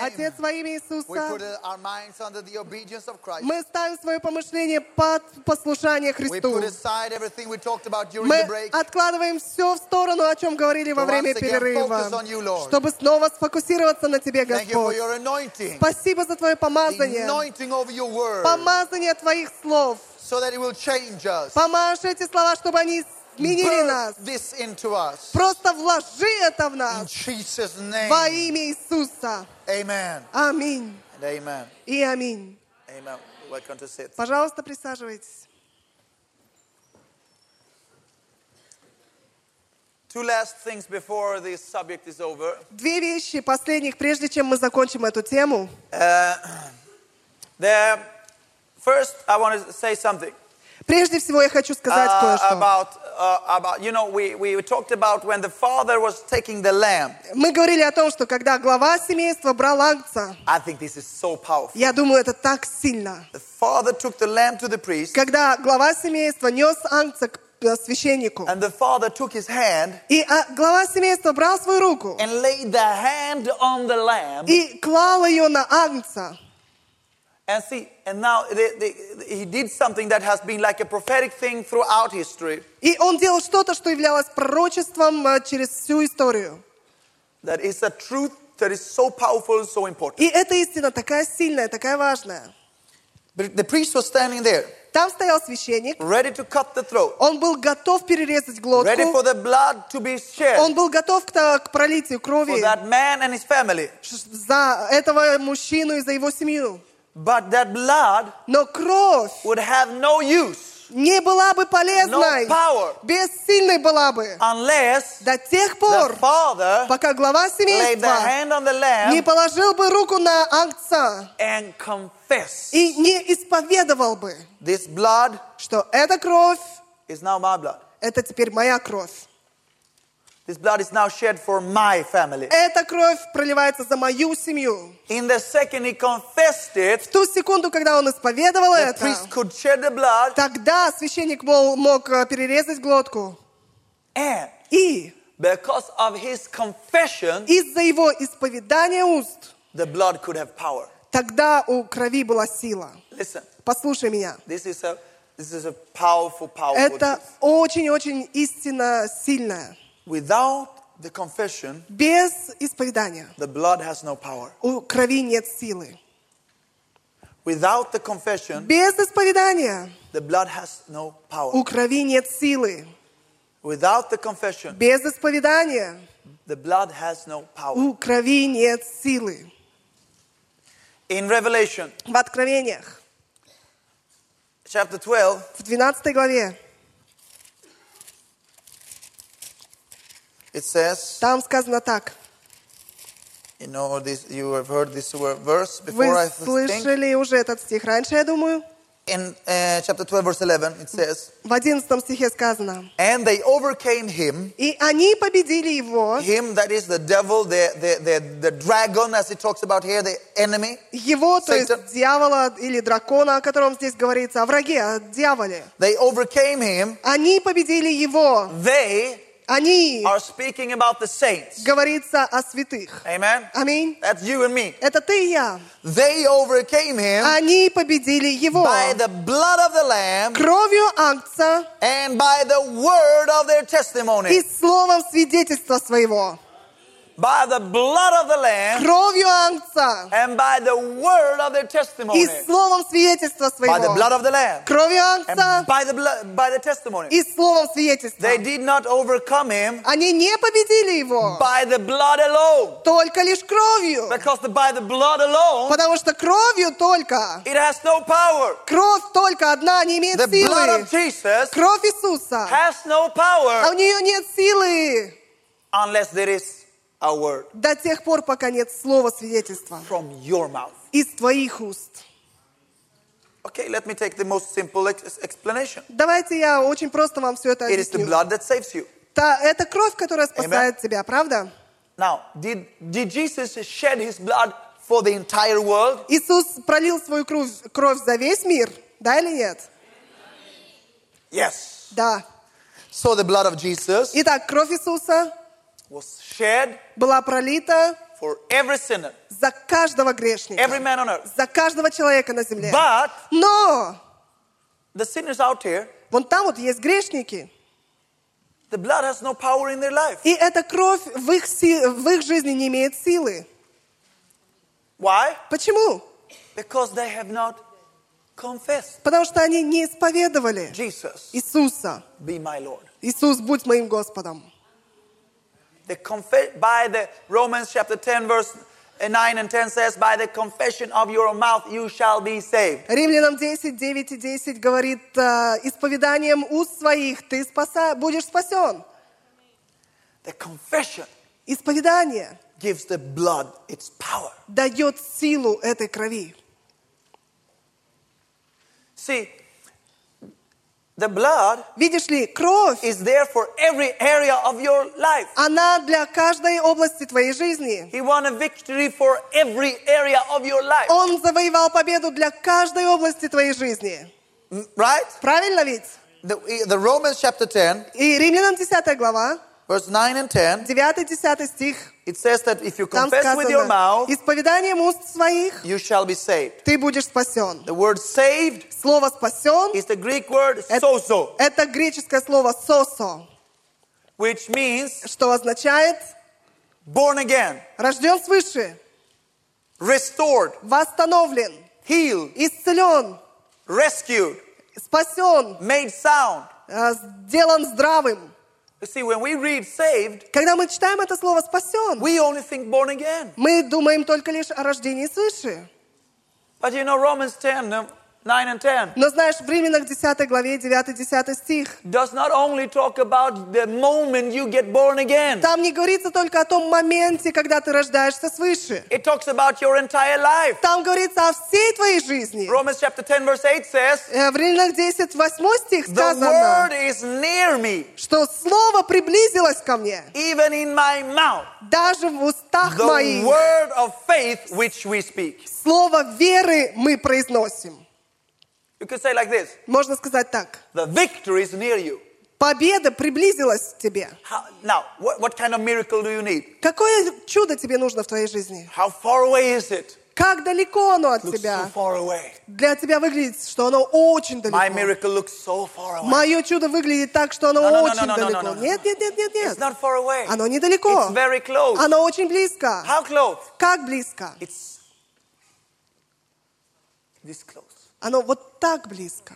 Отец, во имя Иисуса, мы ставим свое помышление под послушание Христу. Мы откладываем все в сторону, о чем говорили во время перерыва, чтобы снова сфокусироваться на Тебе, Господь. Спасибо за Твое помазание, помазание Твоих слов. Помажь эти слова, чтобы они изменили нас. Просто вложи это в нас во имя Иисуса. Аминь и аминь. Пожалуйста, присаживайтесь. Две вещи последних, прежде чем мы закончим эту тему. Uh, the first, I want to say something Прежде всего я хочу сказать uh, кое-что. about uh, about you know we we talked about when the father was taking the lamb. Мы говорили о том, что когда глава семейства брал ангца, I think this is so powerful. я думаю, это так сильно. The father took the lamb to the priest, Когда глава семейства нес ангца к э, священнику, and the father took his hand и а, глава семейства брал свою руку and laid the hand on the lamb. и клал ее на ангца. And see, and now they, they, he did something that has been like a prophetic thing throughout history. И он делал что-то, что являлось пророчеством э, через всю историю. That is a truth that is so powerful and so important. И эта истина такая сильная, такая важная. But the priest was standing there, Там стоял священник, ready to cut the throat, он был готов перерезать ready for глотку, the blood to be shed он был готов к, та- к пролитию for крови that man and his family. ш- за этого мужчину и за его семью. But that blood Но кровь would have no use не была бы полезной, No power. бессильной была бы unless до тех the пор, father пока глава laid the семейства hand on the не lamb положил бы руку на and confessed, и не исповедовал бы, This blood что эта кровь, is now my blood. это теперь моя кровь. This blood is now shed for my family. Эта кровь проливается за мою семью. In the second he confessed it, В ту секунду, когда он исповедовал the это, priest could shed the blood тогда священник мол- мог э, перерезать глотку. and И because of his confession, из-за его исповедания уст, the blood could have power. тогда у крови была сила. Listen, Послушай меня. this is a this is a powerful, powerful Это очень-очень истинно сильная. Without the confession, Без исповедания the blood has no power. у крови нет силы. Without the confession, Без исповедания the blood has no power. у крови нет силы. Without the confession, Без исповедания the blood has no power. у крови нет силы. In Revelation В Откровениях, chapter 12, в 12 главе, it says, там сказано так. you know, this, you have heard this verse Вы before, I think. слышали уже этот стих раньше, я думаю. In uh, chapter 12, verse 11, it says, В 11 стихе сказано. And they overcame him, И они победили его, him that is the devil, the, the, the, the dragon, as it talks about here, the enemy. его, то есть Satan. дьявола или дракона, о котором здесь говорится, о враге, о дьяволе. They overcame him. Они победили его. They Они, are speaking about the saints. говорится о святых. Amen? Аминь. That's you and me. Это ты и я. They overcame him Они победили его by the blood of the Lamb кровью ангца and by the word of their и testimony. словом свидетельства своего. By the blood of the Lamb Кровью ангца and by the word of their testimony. и словом свидетельства By the blood своего. of the Lamb Кровью ангца and by the blood, by the testimony. и словом свидетельства. They did not overcome him Они не победили его by the blood alone. только лишь кровью. Because the, by the blood alone, Потому что кровью только, it has no power. кровь только одна не имеет The blood силы. of Jesus Кровь Иисуса. has no А power у нее нет силы unless there is a word до тех пор, пока нет слова свидетельства from your mouth. из твоих уст. Okay, let me take the most simple ex- explanation. Давайте я очень просто вам все это It is the blood that saves you. Та- это кровь, которая спасает тебя, правда? Now, did, did Jesus shed his blood for the entire world? Иисус пролил свою кровь, кровь за весь мир, да или нет? Yes. Да. So the blood of Jesus Итак, кровь Иисуса was shed была пролита for every sinner, за каждого грешника, every man on earth. за каждого человека на земле. But Но the sinners out here, вон там вот есть грешники, the blood has no power in their life. и эта кровь в их, в их жизни не имеет силы. Why? Почему? Because they have not confessed. Потому что они не исповедовали Jesus, Иисуса. be my Lord. Иисус, будь моим Господом. The confess by the Romans chapter 10 verse 9 and 10 says, by the confession of your mouth you shall be saved. Римлянам 10, 9 и 10 говорит, э, исповеданием уст своих ты спаса- будешь спасен. The confession Исповедание gives the blood its power. дает силу этой крови. See, the blood Видишь ли, кровь, is there for every area of your life. она для каждой области твоей жизни. He won a victory for every area of your life. Он завоевал победу для каждой области твоей жизни. Mm, Right? Правильно ведь? The, the Romans chapter 10, И Римлянам 10 глава, verse 9 and 10, 9-10 стих, it says that if you там confess with your сказано, mouth, исповеданием уст своих you shall be saved. ты будешь спасен. The word saved Слово «спасен» is the Greek word Это- sozo, Это греческое слово «сосо», which means что означает born again, «рожден свыше», restored, «восстановлен», healed, «исцелен», rescued, «спасен», made sound. э, «сделан здравым». You see, when we read saved, Когда мы читаем это слово «спасен», we only think born again. мы думаем только лишь о рождении свыше. But you know, Romans 10, um, 9 and 10 Но знаешь, в Римлянах 10 главе 9-10 стих, does not only talk about the moment you get born again, там не говорится только о том моменте, когда ты рождаешься свыше. it talks about your entire life. Там говорится о всей твоей жизни. Romans chapter 10, verse 8 says, Э, В Римлянах 10, 8 стих The сказано, word is near me, что слово приблизилось ко мне, even in my mouth. даже в устах The моих. word of faith which we speak. Слово веры мы произносим. You could say like this Можно сказать так. The victory is near you. Победа приблизилась к тебе. How, now, what, what kind of miracle do you need? Какое чудо тебе нужно в твоей жизни? How far away is it? Как далеко оно от Looks so тебя? far away. Для тебя выглядит, что оно очень My далеко. miracle looks so far away. Мое чудо выглядит так, что оно No, no, no, очень no, no, no, далеко. no, no, no. Нет, нет, нет, нет, It's нет. not far away. Оно недалеко. It's very close. Оно очень близко. How close? Как близко? It's this close. Оно вот так близко.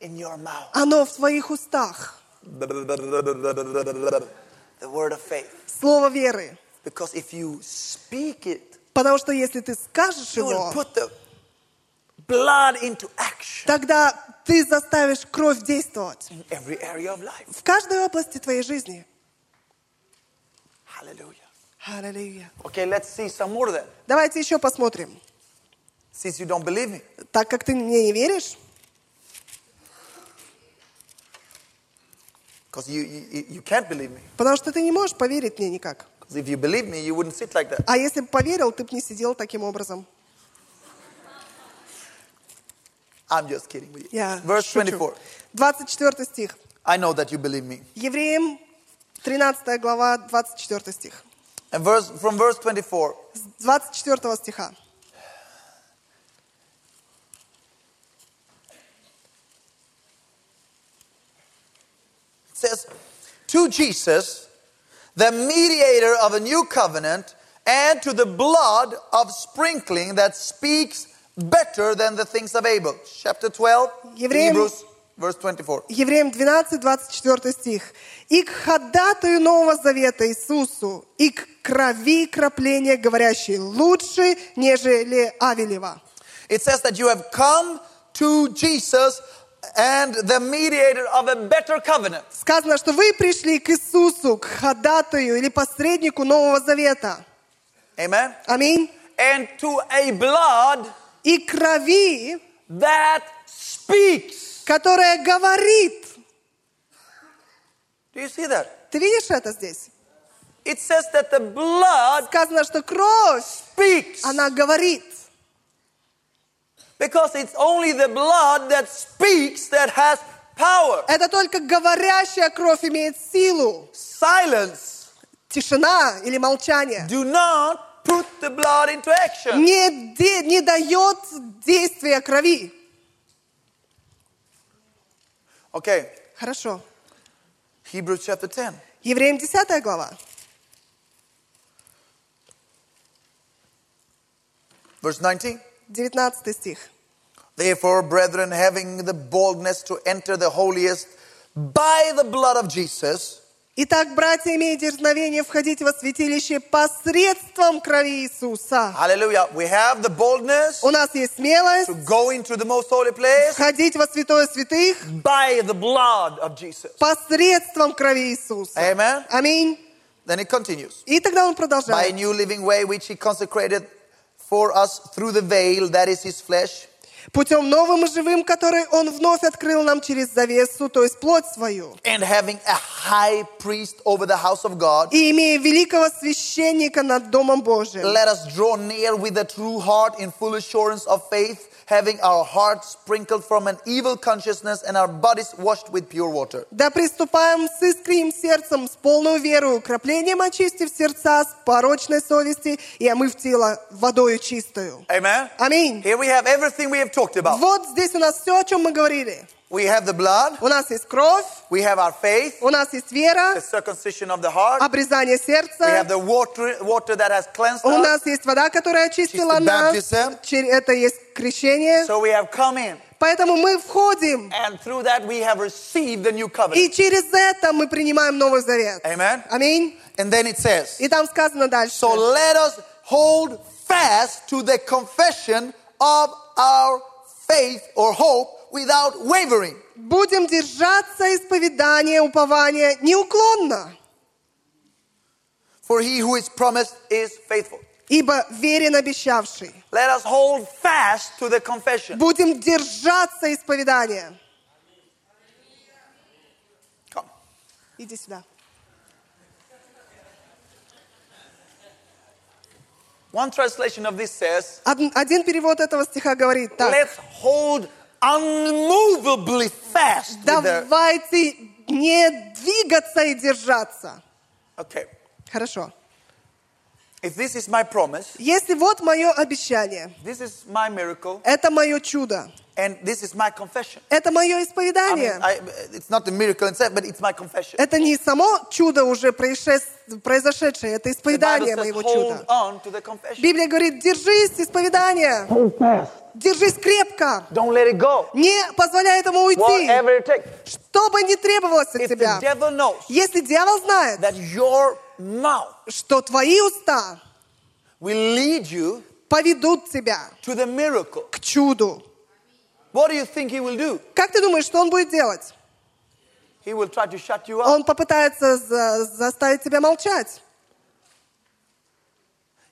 In your mouth. Оно в твоих устах. The word of faith. Слово веры. Because if you speak it, Потому что если ты скажешь you will его, put the blood into action тогда ты заставишь кровь действовать in every area of life. в каждой области твоей жизни. Hallelujah. Okay, let's see some more then. Давайте еще посмотрим. Since you don't believe me. Так как ты мне не веришь, Because you, you, you can't believe me. потому что ты не можешь поверить мне никак. Because if you believe me, you wouldn't sit like that. А если бы поверил, ты бы не сидел таким образом. I'm just kidding with you. Я Verse шучу. 24. 24 стих. I know that you believe me. Евреям 13 глава, 24 стих. And verse, from verse 24, С 24 стиха. it says, To Jesus, the mediator of a new covenant, and to the blood of sprinkling that speaks better than the things of Abel. Chapter 12, Евреям- Hebrews, verse 24. Евреям 12, 24 стих. «И к ходатаю Нового Завета Иисусу, и к крови кропления, говорящей лучше, нежели Авелева». It says that you have come to Jesus and the mediator of a better covenant. Сказано, что вы пришли к Иисусу, к ходатаю или посреднику Нового Завета. Amen. Аминь. And to a blood И крови, that speaks. которая говорит. Do you see that? Ты видишь это здесь? It says that the blood Сказано, что кровь, speaks. она говорит. Because it's only the blood that speaks that has power. Это только говорящая кровь имеет силу. Silence тишина или молчание do not put the blood into action. не, де- не дает действия крови. Okay, Хорошо. Hebrews chapter 10. Евреям 10 глава. Verse 19. 19 стих. Therefore, brethren, having the boldness to enter the holiest by the blood of Jesus, Итак, братья, имея дерзновение входить во святилище посредством крови Иисуса. hallelujah, we have the boldness У нас есть смелость to go into the most holy place входить во святое святых by the blood of Jesus. посредством крови Иисуса. Amen. Аминь. Then it continues. И тогда он By a продолжает. new living way which he consecrated for us through the veil, that is his flesh, Путем новым и живым, который он вновь открыл нам через завесу, то есть плоть свою. and having a high priest over the house of God. И имея великого священника над Домом Божиим. Let us draw near with a true heart in full assurance of faith, having our hearts sprinkled from an evil consciousness and our bodies washed with pure water. Да приступаем с искренним сердцем, с полной верою, краплением очистив сердца с порочной совести и омыв тело водою чистою. Amen. Аминь. Here we have everything we have talked about. Вот здесь у нас все, о чем мы говорили. We have the blood, У нас есть кровь, we have our faith, у нас есть вера, the circumcision of the heart, обрезание we have сердца, the water, water that has cleansed у us. нас есть вода, которая очистила Чисто нас, baptism. Чер- это есть крещение. So we have come in, Поэтому мы входим, and through that we have received the new и covenant. через это мы принимаем Новый Завет. Amen. Аминь. And then it says, И там сказано дальше. So let us hold fast to the confession of our faith or hope without wavering. Будем держаться исповедания, упования неуклонно, For he who is promised is faithful. ибо верен обещавший. Let us hold fast to the confession. Будем держаться исповедания. Come. Иди сюда. One translation of this says, Од- Один перевод этого стиха говорит так. Let's hold unmovably fast. Давайте не двигаться и держаться. Okay. Хорошо. If this is my promise, Если вот мое обещание, this is my miracle, это мое чудо, and this is my confession. это мое I mean, исповедание, I, it's not the miracle itself, but it's my confession. это не само чудо уже произошедшее, это исповедание says, моего чуда. on to the confession. Библия говорит, держись исповедания, Hold fast. держись крепко, Don't let it go. не позволяй этому уйти, Whatever it takes. что бы ни требовалось от If the тебя. devil knows Если дьявол знает, that your mouth что твои уста will lead you поведут тебя to the miracle, к чуду, what do you think he will do? как ты думаешь, что он будет делать? He will try to shut you up. Он попытается за- заставить тебя молчать.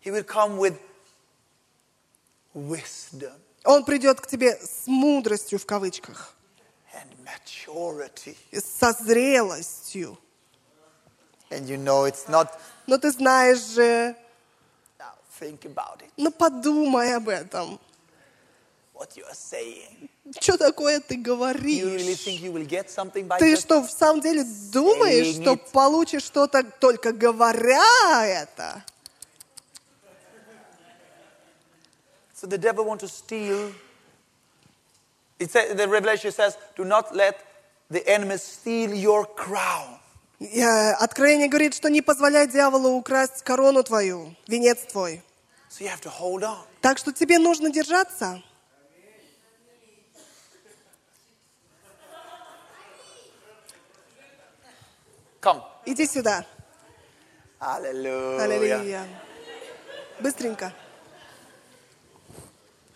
He will come with wisdom Он придет к тебе с мудростью в кавычках, and maturity. со зрелостью. And you know it's not, Но ты знаешь же, now think about it, ну подумай об этом. what you are saying. Что такое ты You really говоришь? think you will get something by Ты just что, в самом деле думаешь, saying что it. получишь что-то только говоря это? So the devil wants to steal. It says, the Revelation says, do not let the enemy steal your crown. Откровение говорит, что не позволяй дьяволу украсть корону твою, венец твой. So you have to hold on. Так что тебе нужно держаться. Come. Иди сюда. Аллилуйя. Быстренько.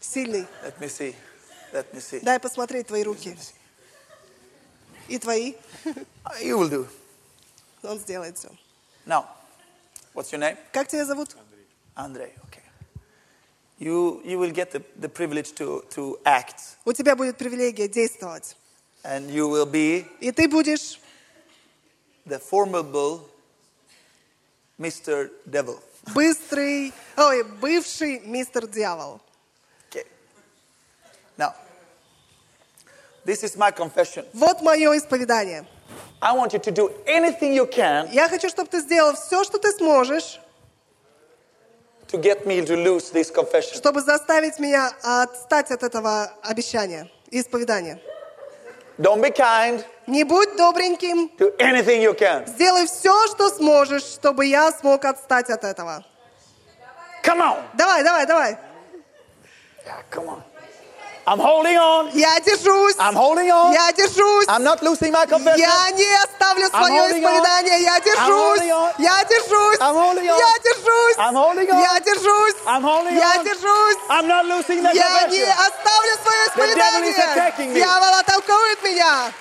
Сильный. Let me see. Let me see. Дай посмотреть твои руки. И твои. You will do. Он сделает все. Now, what's your name? Как тебя зовут? Andre. Okay. You, you will get the, the privilege to, to act, У тебя будет привилегия действовать. and you will be И ты будешь the formidable Mr. Devil. быстрый, ой, бывший мистер дьявол. Okay. Now, this is my confession. Вот мое исповедание. I want you to do anything you can Я хочу, чтобы ты сделал все, что ты сможешь, to get me to lose this confession. чтобы заставить меня отстать от этого обещания и исповедания. Don't be kind. Не будь добреньким, Do anything you can. сделай все, что сможешь, чтобы я смог отстать от этого. Come on. Давай, давай, давай. Yeah, come on. I'm holding on. Я держусь. I'm holding on. Я держусь. I'm not losing my confession. Я не оставлю свое holding on. исповедание. Я держусь. holding on. Я держусь. I'm holding on. Я держусь. I'm holding on. Я держусь. I'm holding Я on. держусь. I'm not losing the Я не confession. оставлю свое devil is attacking исповедание. me. Дьявол атакует меня.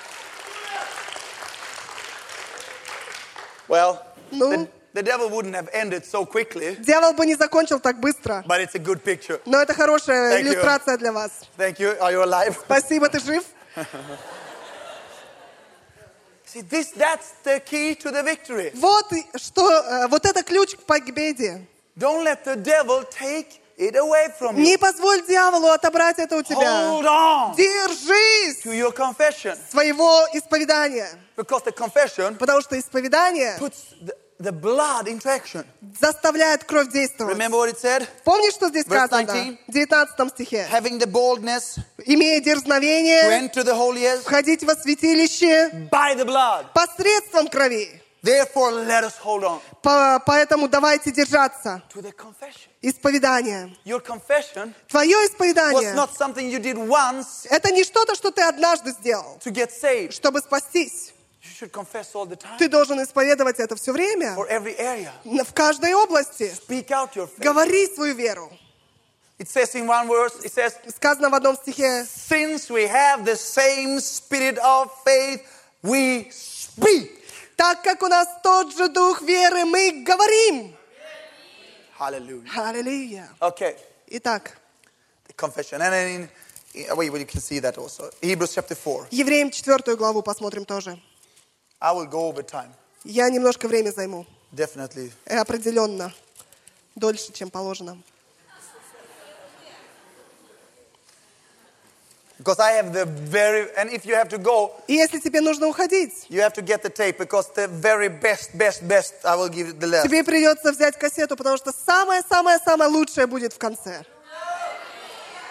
Well, Ну? the, devil wouldn't have ended so quickly, Дьявол бы не закончил так быстро. but it's a good picture. Но это хорошая Thank you. иллюстрация для вас. Thank you. Are you alive? Спасибо, ты жив? See, this that's the key to the victory. Вот что, э, вот это ключ к победе. Don't let the devil take it away from you. Не позволь дьяволу отобрать это у тебя. Hold on Держись to your confession своего исповедания. because the confession Потому что исповедание puts the, the blood into action. заставляет кровь действовать. Remember what it said? Помнишь, что здесь Verse сказано? 19. В 19 стихе. Having the boldness Имея to дерзновение enter the holiest входить во святилище by the blood. посредством крови. Therefore, let us hold on По- Поэтому давайте держаться. to the confession. Исповедание. Your confession Твое was исповедание not something you did once это не что-то, что ты однажды сделал, to get saved. чтобы спастись. Ты должен исповедовать это все время, в каждой области. Speak out your faith. Говори свою веру. It says in one verse, it says, Сказано в одном стихе, Since we have the same spirit of faith, we speak. так как у нас тот же дух веры, мы говорим. Аллилуйя. Okay, Итак, the confession. And in, wait, you can see that also. Hebrews chapter 4. Евреям четвертую главу посмотрим тоже. I will go over time. Я немножко время займу. Definitely. Э, Определенно. Дольше, чем положено. Because I have the very, and if you have to go, И если тебе нужно уходить, you have to get the tape because the very best, best, best, I will give the last. тебе придется взять кассету, потому что самое-самое-самое лучшее будет в конце.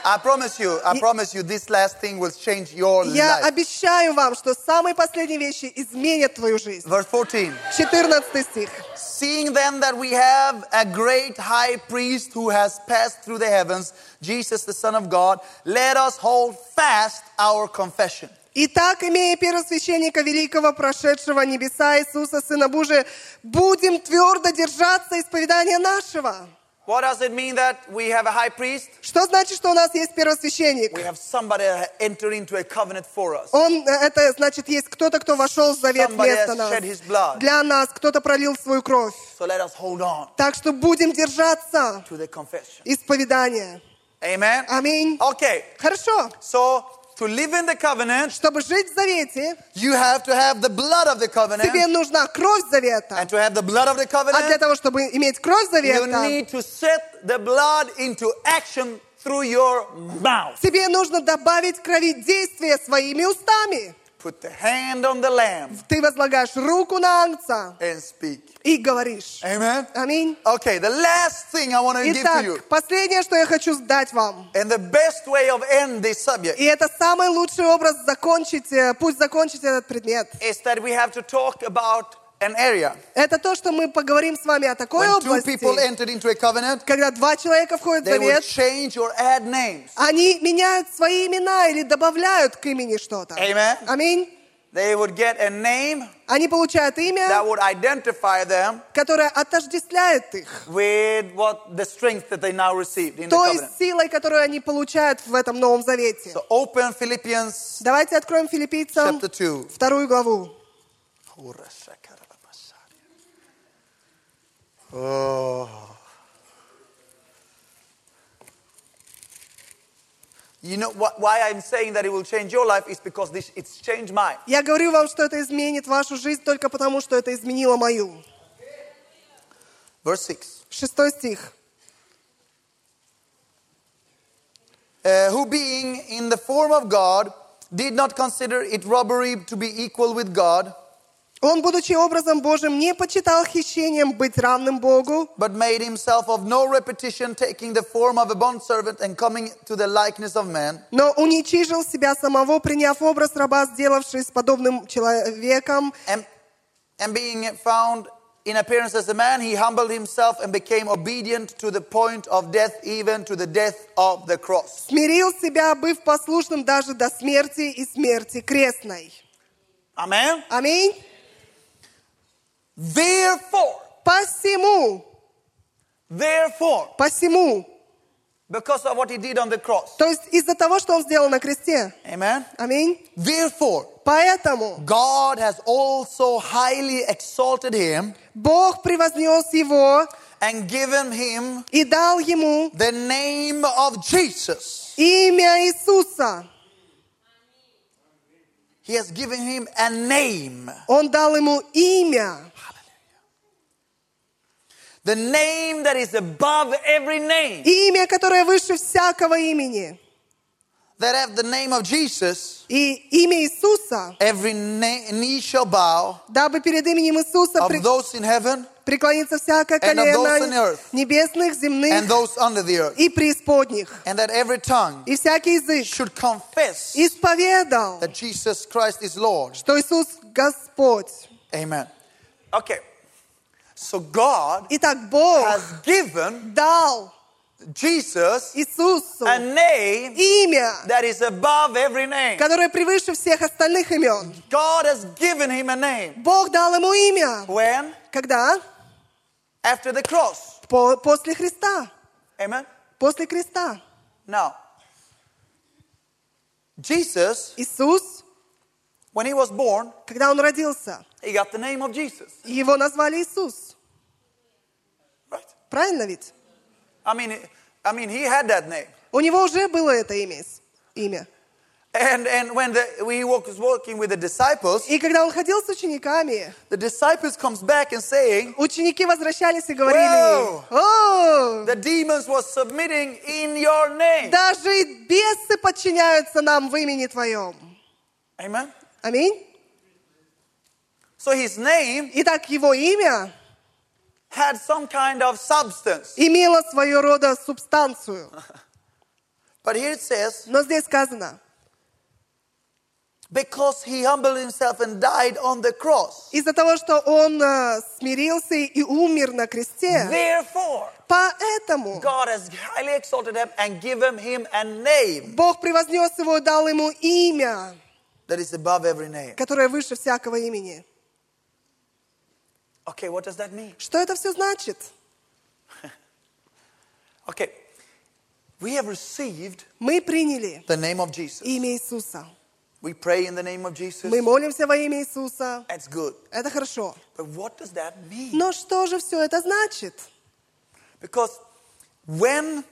I promise you, I promise you, this last thing will change your Я life. обещаю вам, что самые последние вещи изменят твою жизнь. Verse 14. 14 стих. Seeing then that we have a great high priest who has passed through the heavens, Jesus the Son of God, let us hold fast our confession. Итак, имея первосвященника великого, прошедшего небеса Иисуса, Сына Божия, будем твердо держаться исповедания нашего. What does it mean that we have a high priest? Что значит, что у нас есть We первосвященник? have somebody that entered into a covenant for us. Он, э, это значит, есть кто-то, кто вошел в завет Somebody вместо has нас. shed his blood. Для нас кто-то пролил свою кровь. So let us hold on Так что будем держаться to the confession. исповедания. Amen? Аминь. Okay, Хорошо. so to live in the covenant, Чтобы жить в завете, you have to have the blood of the covenant. тебе нужна кровь завета. And to have the blood of the А для covenant, того, чтобы иметь кровь you завета, need to set the blood into action through your mouth. тебе нужно добавить крови действия своими устами. Put the hand on the lamb Ты возлагаешь руку на ангца and speak. и говоришь. Amen? Аминь. Okay, the last thing I want to give to you, Итак, последнее, что я хочу сдать вам. and the best way of end this subject И это самый лучший образ закончить, э, пусть закончить этот предмет. is that we have to talk about an area. Это то, что мы поговорим с вами о такой When two области, people entered into a covenant, когда два человека входят в завет, change or add names. они меняют свои имена или добавляют к имени что-то. Amen. Аминь. They would get a name Они получают имя, that would identify them которое отождествляет их with what the strength that they now received in the той covenant. силой, которую они получают в этом Новом Завете. So open Philippians Давайте откроем филиппийцам chapter 2. вторую главу. Oh. You know what, why I'm saying that it will change your life is because this it's changed mine. Я говорю вам, что это изменит вашу жизнь только потому, что это изменило мою. Verse 6. Шестой стих. Uh, who being in the form of God did not consider it robbery to be equal with God, Он, будучи образом Божьим, не почитал хищением быть равным Богу, but made himself of no repetition, taking the form of a bondservant and coming to the likeness of man. но уничижил себя самого, приняв образ раба, сделавшись подобным человеком, And, and being found in appearance as a man, he humbled himself and became obedient to the point of death, even to the death of the cross. смирил себя, быв послушным даже до смерти и смерти крестной. Amen. Аминь. Therefore, Посему, therefore, посему, because of what he did on the cross. то есть из-за того, что он сделал на кресте. Amen. Аминь. Therefore, Поэтому God has also highly exalted him Бог превознес его and given him и дал ему the name of Jesus. имя Иисуса. He has given him a name. Он дал ему имя. The name that is above every name. Имя, которое выше всякого имени. That have the name of Jesus, И имя Иисуса, every na- knee shall bow дабы перед именем Иисуса of пре- those in heaven преклонится всякое And of those on колено earth. небесных, and земных those under the earth. и преисподних. And that every tongue И всякий язык should confess исповедал, that Jesus Christ is Lord. что Иисус Господь. Amen. Okay. So God Итак, Бог has given дал Jesus Иисусу a name имя, that is above every name. которое превыше всех остальных имен. God has given him a name. Бог дал ему имя. When? Когда? After the cross. По- после Христа. Amen. После креста. Now, Jesus, Иисус, when he was born, когда он родился, he got the name of Jesus. его назвали Иисус. Правильно ведь? I mean, I mean, he had that name. У него уже было это имя. имя. And, and when the, he was working with the disciples, И когда он ходил с учениками, the disciples comes back and saying, ученики возвращались и говорили, Вау! «О, the demons was submitting in your name. даже бесы подчиняются нам в имени Твоем. Amen. Аминь. So his name Итак, его имя had some kind of substance. имело своего рода субстанцию. But here it says, Но здесь сказано, because he humbled himself and died on the cross. из-за того, что он э, смирился и умер на кресте, Therefore, поэтому God has highly exalted him and given him a name Бог превознес его и дал ему имя, that is above every name. которое выше всякого имени. Okay, what does that mean? Что это все значит? Okay, we have received Мы приняли the name of Jesus. имя Иисуса. We pray in the name of Jesus. Мы молимся во имя Иисуса. That's good. Это хорошо. But what does that mean? Но что же все это значит? Because when,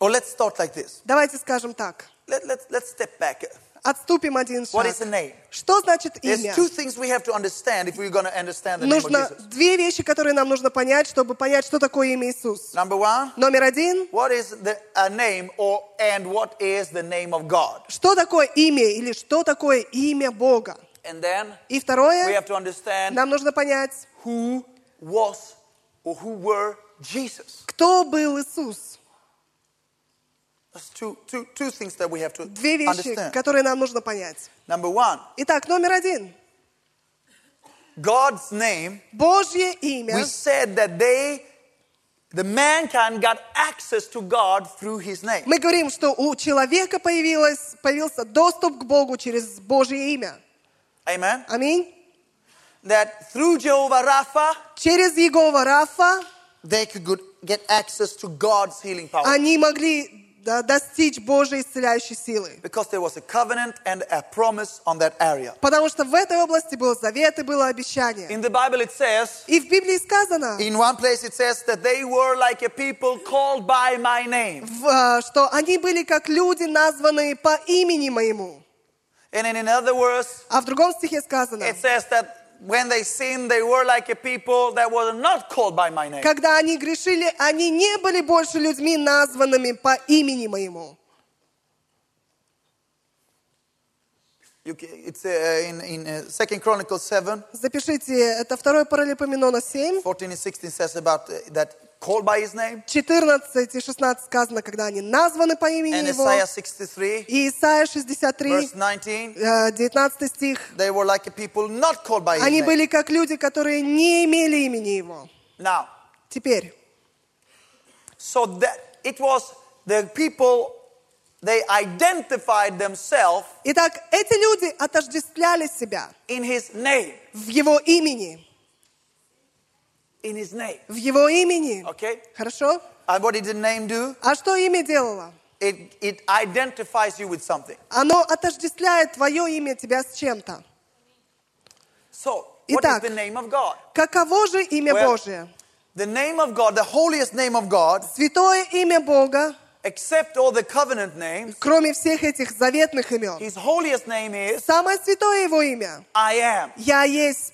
or let's start like this. Давайте скажем так. Let, let's, let's step back. Отступим один What шаг. is the name? Что значит имя? we Нужно две вещи, которые нам нужно понять, чтобы понять, что такое имя Иисус. Number one, Номер один. what is the a name or and what is the name of God? Что такое имя или что такое имя Бога? And then И we второе. have to understand Нам нужно понять, who was or who were Jesus. кто был Иисус. Two, two, two things that we have to Две вещи, understand. которые нам нужно понять. Number one, Итак, номер один. God's name. Божье We имя. said that they, the mankind, got access to God through His name. Мы говорим, что у человека появилось, появился доступ к Богу через Божье имя. Amen. Аминь. That through Jehovah Rapha, Через Иегова Рафа they could get access to God's healing power. они могли достичь Божьей исцеляющей силы. Because there was a covenant and a promise on that area. Потому что в этой области был завет и было обещание. In the Bible, it says, И в Библии сказано, in one place, it says that they were like a people called by my name. в, а, что они были как люди, названные по имени моему. And in other words, А в другом стихе сказано, it says that when they sinned, they were like a people that were not called by my name. когда они грешили, они не были больше людьми, названными по имени моему. You ca- It's uh, in, in uh, 2 Chronicles 7, Запишите, это 2 Паралипоменона 7, 14 and 16 says about uh, that called by his name. 14 и 16 сказано, когда они названы по имени And Его. Isaiah 63, И Исайя 63, verse 19, э, 19 стих. they were like a people not called by his Они name. были как люди, которые не имели имени Его. Now, Теперь, so that it was the people, they identified themselves итак, эти люди отождествляли себя in his name. в Его имени. In his name. В Его имени. Okay? Хорошо? And what did the name do? А что имя делало? It, it identifies you with something. Оно отождествляет твое имя тебя с чем-то. So, what is Итак. the name of God? Каково же имя Well- Божие? The name of God, the holiest name of God, Святое имя Бога, except all the covenant names, кроме всех этих заветных имен. his holiest name is Самое святое его имя. I am. Я есть.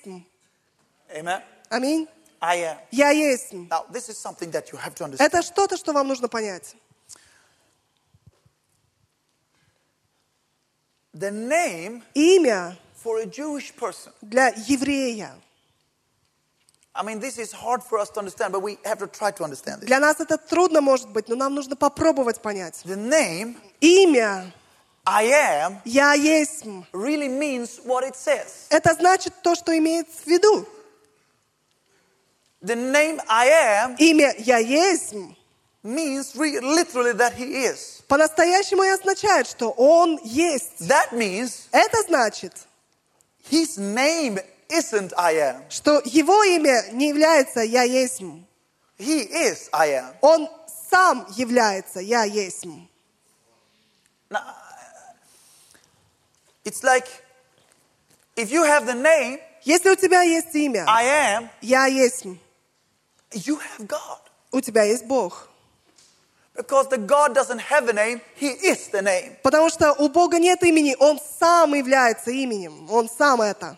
Amen. Аминь. I am. Я есть. Now, this is something that you have to understand. Это что-то, что вам нужно понять. The name Имя for a Jewish person. для еврея. I mean, this is hard for us to understand, but we have to try to understand it. Для нас это трудно, может быть, но нам нужно попробовать понять. The name Имя I am «Я есть» really means what it says. это значит то, что имеет в виду. The name I am Имя «Я есть» means re- literally that he is. по-настоящему и означает, что Он есть. That means Это значит, his name isn't I am. что Его имя не является «Я есть». He is I am. Он сам является «Я есть». It's like if you have the name Если у тебя есть имя I am, «Я есть», you have God. у тебя есть Бог. Because the God doesn't have a name, he is the name. Потому что у Бога нет имени, Он сам является именем. Он сам это.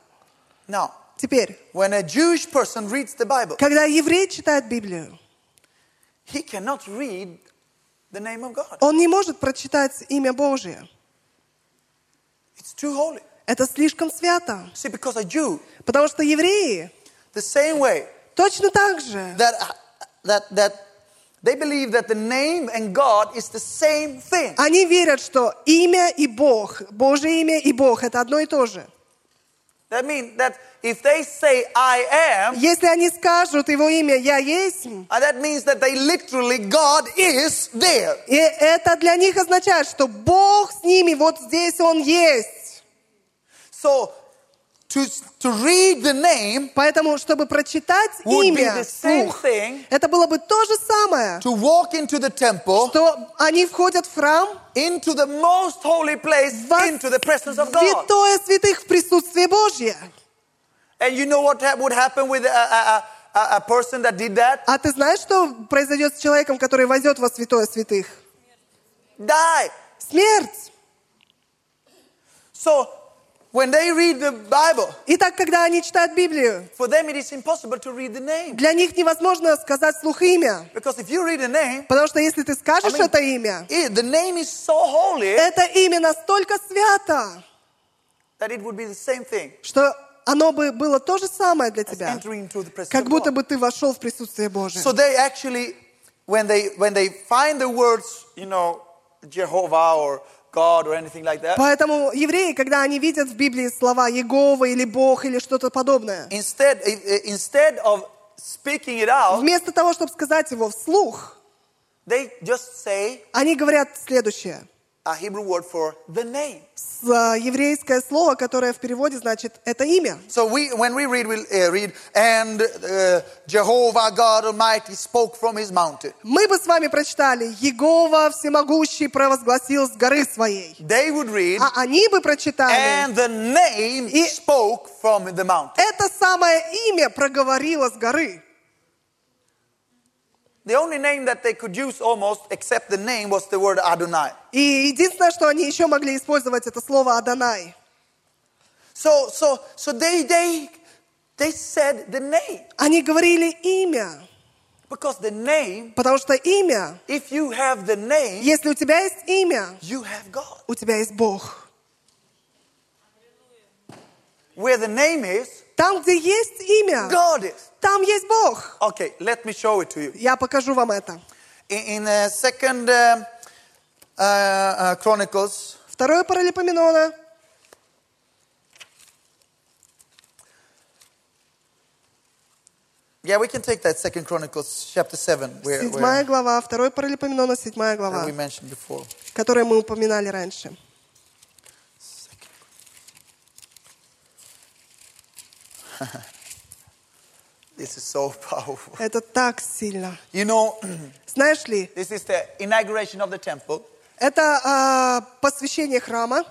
Now, Теперь, when a Jewish person reads the Bible, когда еврей читает Библию, he cannot read the name of God. он не может прочитать имя Божие. It's too holy. Это слишком свято. See, because a Jew, Потому что евреи the same way точно так же, that that that they believe that the name and God is the same thing. они верят, что имя и Бог, Божье имя и Бог – это одно и то же. That means that if they say I am, Если они скажут его имя «Я есть», uh, that means that they literally God is there. и это для них означает, что Бог с ними, вот здесь Он есть. So to to read the name, Поэтому, чтобы прочитать Would be имя the same вслух, thing. это было бы то же самое, to walk into the temple, что они входят в храм, into the most holy place, во into the presence of God. святое святых в присутствии Божье. And you know what ha- would happen with a, a, a, a person that did that? А ты знаешь, что произойдет с человеком, который войдет во святое святых? Die. Смерть. So when they read the Bible, Итак, когда они читают Библию, for them it is impossible to read the name. для них невозможно сказать вслух имя. Because if you read the name, Потому что если ты скажешь I mean- это имя, it, the name is so holy это имя настолько свято, that it would be the same thing что оно бы было то же самое для тебя, как будто бы ты вошел в присутствие Божие. So they actually, when they when they find the words, you know, Jehovah or God or anything like that, Поэтому евреи, когда они видят в Библии слова Егова или Бог или что-то подобное, instead i- instead of speaking it out, вместо того, чтобы сказать его вслух, they just say они говорят следующее. A Hebrew word for the name. Э, еврейское слово, которое в переводе значит «это имя». So we, when we read, we uh, read, and uh, Jehovah God Almighty spoke from His mountain. Мы бы с вами прочитали «Егова всемогущий провозгласил с горы своей». They would read, А они бы прочитали and the name spoke from the mountain. «Это самое имя проговорило с горы». The only name that they could use almost, except the name, was the word Adonai. И единственное, что они еще могли использовать, это слово «Адонай». So, so, so they, they, they said the name Они говорили имя, because the name. потому что имя, If you have the name, если у тебя есть имя, you have God. у тебя есть Бог. where the name is, Там, где есть имя, God is. там есть Бог. Okay, let me show it to you. Я покажу вам это. In, in uh, Second uh, uh, uh, Chronicles, Второе Паралипоменона, yeah, we can take that Second Chronicles chapter seven, where, седьмая глава, второе Паралипоменона, седьмая глава, we mentioned before. которую мы упоминали раньше. This is so powerful. Это так сильно. You know, Знаешь ли, this is the inauguration of the temple, это а, посвящение храма,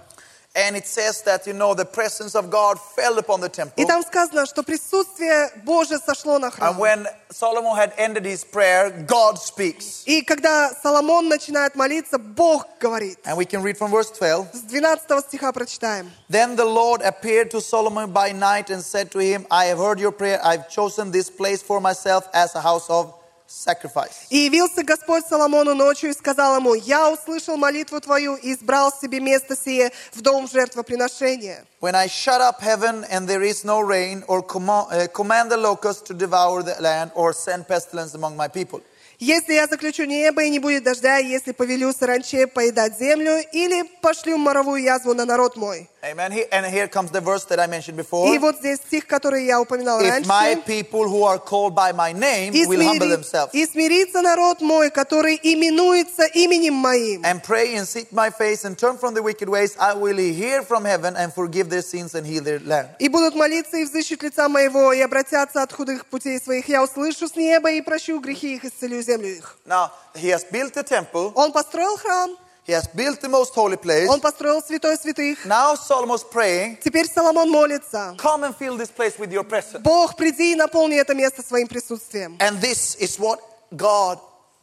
and it says that you know the presence of God fell upon the temple. и там сказано, что присутствие Божие сошло на And храм. when Solomon had ended his prayer, God speaks. И когда Соломон начинает молиться, Бог говорит. And we can read from verse 12. С 12 стиха прочитаем. Then the Lord appeared to Solomon by night and said to him, I have heard your prayer. I've chosen this place for myself as a house of sacrifice. И явился Господь Соломону ночью и сказал ему, «Я услышал молитву твою и избрал себе место сие в дом жертвоприношения. When I shut up heaven and there is no rain, or command, uh, command the locusts to devour the land, or send pestilence among my people. Если я заключу небо и не будет дождя, если повелю саранче поедать землю, или пошлю моровую язву на народ мой». Amen. He- And here comes the verse that I mentioned before. И вот здесь стих, который я упоминал If my раньше. people who are called by my name И, will humble смири- themselves и смирится народ мой, который именуется именем моим. and pray and seek my face and turn from the wicked ways, I will hear from heaven and forgive their sins and heal their land. И будут молиться и взыщут лица моего, и обратятся от худых путей своих. Я услышу с неба и прощу грехи их, исцелю землю их. Now, he has built the temple, Он построил храм, he has built the most holy place. он построил святой святых. Now Solomon's praying, Теперь Соломон молится. come and fill this place with your presence. Бог, приди и наполни это место своим присутствием. And this is what God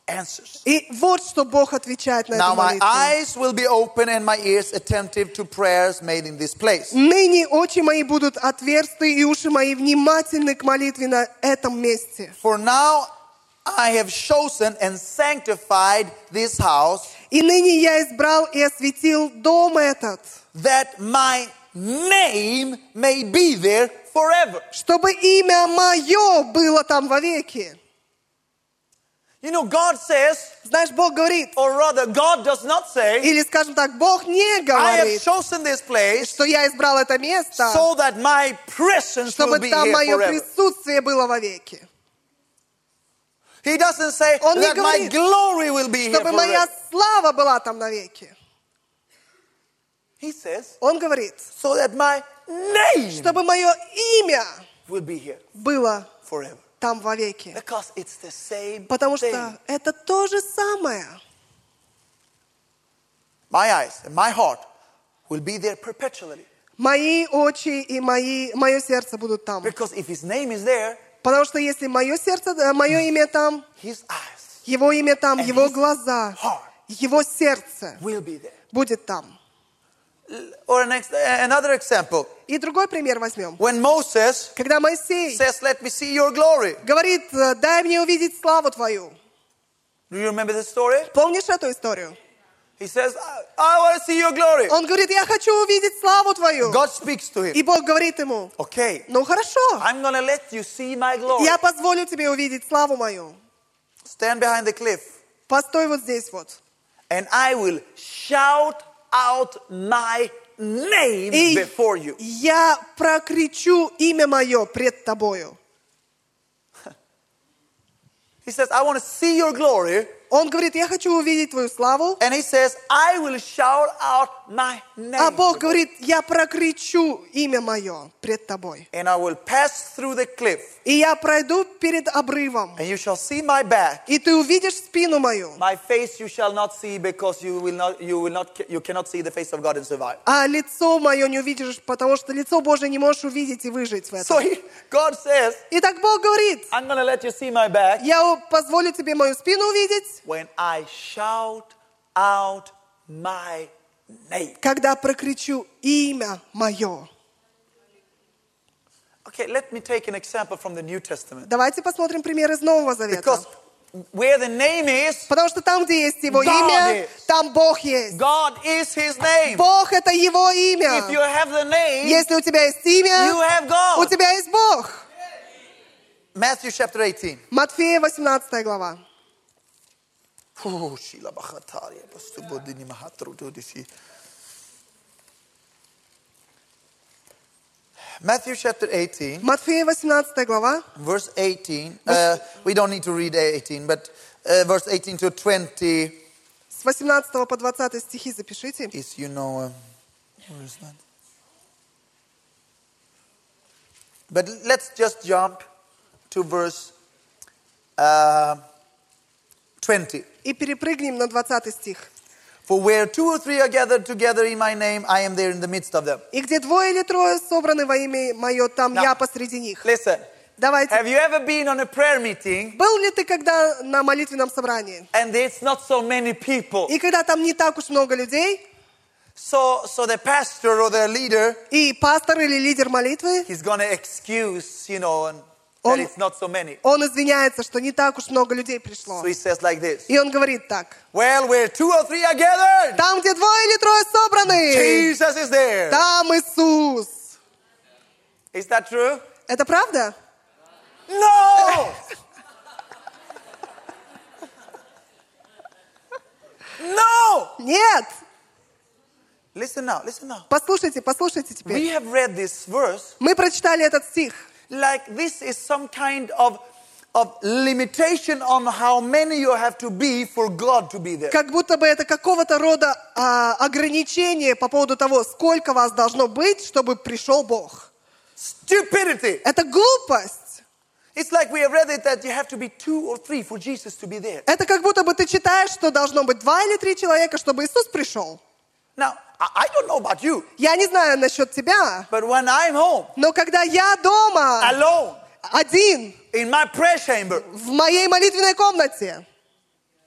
answers. И вот что Бог отвечает на Now эту my молитву. eyes will be open and my ears attentive to prayers made in this place. Ныне очи мои будут отверсты, и уши мои внимательны к молитве на этом месте. For now I have chosen and sanctified this house И ныне я избрал и осветил дом этот, that my name may be there forever. чтобы имя мое было там вовеки. You know, God says, Знаешь, Бог говорит, or rather, God does not say, или, скажем так, Бог не I have говорит, chosen this place что я избрал это место, so that my presence will чтобы be там here мое forever. присутствие было вовеки. He doesn't say Он не that my говорит, glory will be here Чтобы моя forever. слава была там навеки. He says, Он говорит, so that my name чтобы мое имя will be here было forever. там вовеки. Because it's the same Потому thing. что это то же самое. My eyes and my heart will be there perpetually. Мои очи и мои, мое сердце будут там. Because if his name is there, Потому что если мое сердце, э, мое имя там, его имя там, его глаза, его сердце будет там. Or an ex- another example. И другой пример возьмем. When Moses Когда Моисей says, Let me see your glory. говорит, э, дай мне увидеть славу твою. Do you remember the story? Помнишь эту историю? He says, I, I want to see your glory. Он говорит, я хочу увидеть славу твою. God speaks to him. И Бог говорит ему, Okay, ну хорошо, I'm going to let you see my glory. я позволю тебе увидеть славу мою. Stand behind the cliff, Постой вот здесь вот. and I will shout out my name И before you. я прокричу имя мое пред тобою. He says, I want to see your glory. Он говорит, я хочу увидеть твою славу. And he says, I will shout out my name. А Бог говорит, я прокричу имя мое пред тобой. And I will pass through the cliff, И я пройду перед обрывом. and you shall see my back. И ты увидишь спину мою. My face you shall not see because you will not, you will not, you cannot see the face of God and survive. А лицо мое не увидишь, потому что лицо Божие не можешь увидеть и выжить в So этом. he, God says, Итак, Бог говорит, I'm to let you see my back я позволю тебе мою спину увидеть, when I shout out my name. когда прокричу имя мое. Okay, let me take an example from the New Testament. Давайте посмотрим пример из Нового Завета. Because where the name is, Потому что там, где есть Его God имя, is. там Бог есть. God is His name. Бог — это Его If you имя. have the name, Если у тебя есть you имя, have у God. тебя есть Бог. Matthew chapter 18. Матфея 18 глава. Matthew chapter 18, Матфея 18 глава, verse 18. Uh, we don't need to read 18, but uh, verse 18 to 20 с 18 по 20 стихи запишите. is, you know, um, where is that? But let's just jump to verse uh, 20. И перепрыгнем на 20 стих. For where two or three are gathered together in my name, I am there in the midst of them. «И где двое или трое собраны во имя Мое, там Да. я посреди них». Listen, Давайте. have you ever been on a prayer meeting Был ли ты когда на молитвенном собрании? and it's not so many people? И когда там не так уж много людей, So, so the pastor or the leader, и пастор или лидер молитвы, he's going to excuse, you know, and Он- that it's not so many. он извиняется, что не так уж много людей пришло. So he says like this. И он говорит так. Well, where two or three are gathered, Там, где двое или трое собраны, Jesus is there. там Иисус. Is that true? Это правда? No! no! Нет. Listen now, listen now. Послушайте, послушайте We теперь. have read this verse Мы прочитали этот стих. Like this is some kind of, of limitation on how many you have to be for God to be there. Как будто бы это какого-то рода а, ограничение по поводу того, сколько вас должно быть, чтобы пришел Бог. Stupidity. Это глупость. It's like we have read it that you have to be two or three for Jesus to be there. Это как будто бы ты читаешь, что должно быть два или три человека, чтобы Иисус пришел. Now, I I don't know about you, Я не знаю насчет тебя, but when I'm home, но когда я дома, alone, один, in my prayer chamber, в моей молитвенной комнате,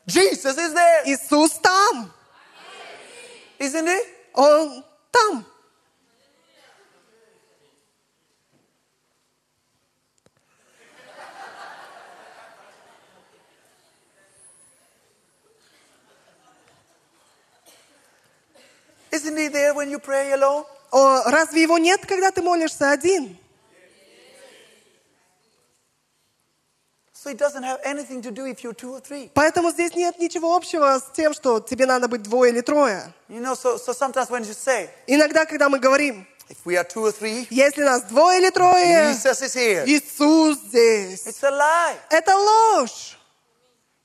Jesus is there, Иисус там, isn't he? Он там. Isn't he there when you pray alone? О, разве его нет, когда ты молишься один? So it doesn't have anything to do if you're two or three. Поэтому здесь нет ничего общего с тем, что тебе надо быть двое или трое. You know, so, so sometimes when you say, Иногда, когда мы говорим, if we are two or three, если нас двое или трое, Jesus is here. Иисус здесь. It's a lie. Это ложь.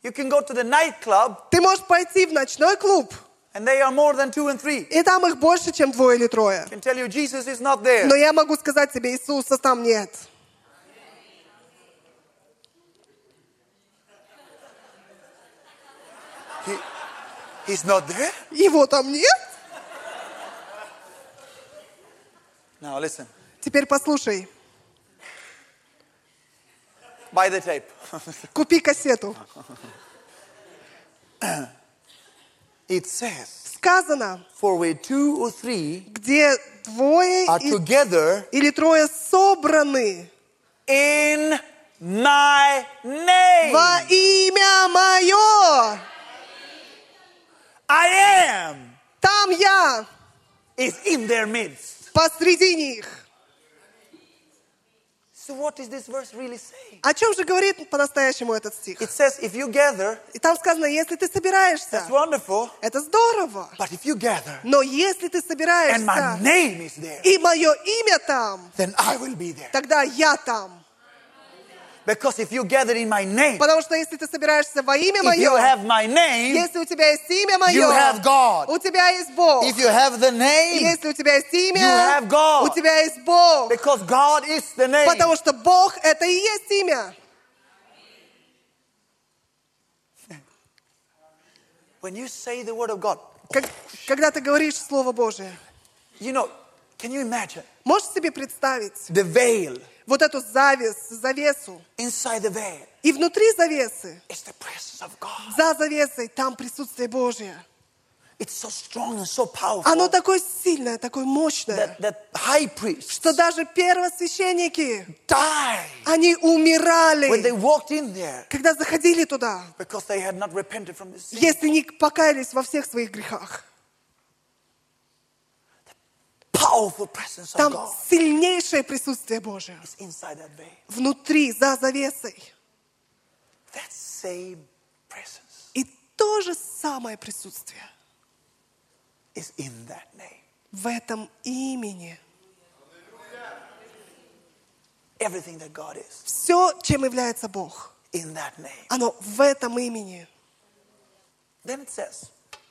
You can go to the nightclub Ты можешь пойти в ночной клуб, and they are more than two and three. и там их больше, чем двое или трое. Can tell you Jesus is not there. Но я могу сказать тебе, Иисуса там нет. He, he's not there. Его там нет. Now listen, Теперь послушай, buy the tape. купи кассету. It says, Сказано, for where two or three где двое are и- together или трое собраны in my name, во имя мое, I am там я is in their midst. посреди них. So what is this verse really saying? О чем же говорит по-настоящему этот стих? It says, if you gather, И там сказано, если ты собираешься, that's wonderful. это здорово. But if you gather Но если ты and my собираешься, name is there, и мое имя там, then I will be there. тогда я там. Because if you gather in my name, Потому что если ты собираешься во имя if you мое, have my name, если у тебя есть имя you have мое, God. у тебя есть Бог. If you have the name, Если у тебя есть you имя, have God. у тебя есть Бог. Because God is the name. Потому что Бог — это и есть имя. When you say the word of God, Как- когда ты говоришь Слово Божие, you know, can you imagine можешь себе представить the veil? Вот эту завес, завесу, Inside the veil и внутри завесы, is the presence of God. за завесой, там присутствие Божье. it's so strong and so powerful Оно такое сильное, такое мощное, that, that high priests что даже первосвященники, died они when they умирали, walked in there когда заходили туда, because they had not repented from this sin. если не покаялись во всех своих грехах. Там сильнейшее присутствие Божие. veil. Внутри, за завесой. И то же самое присутствие в этом имени. Все, чем является Бог, оно в этом имени. Then it says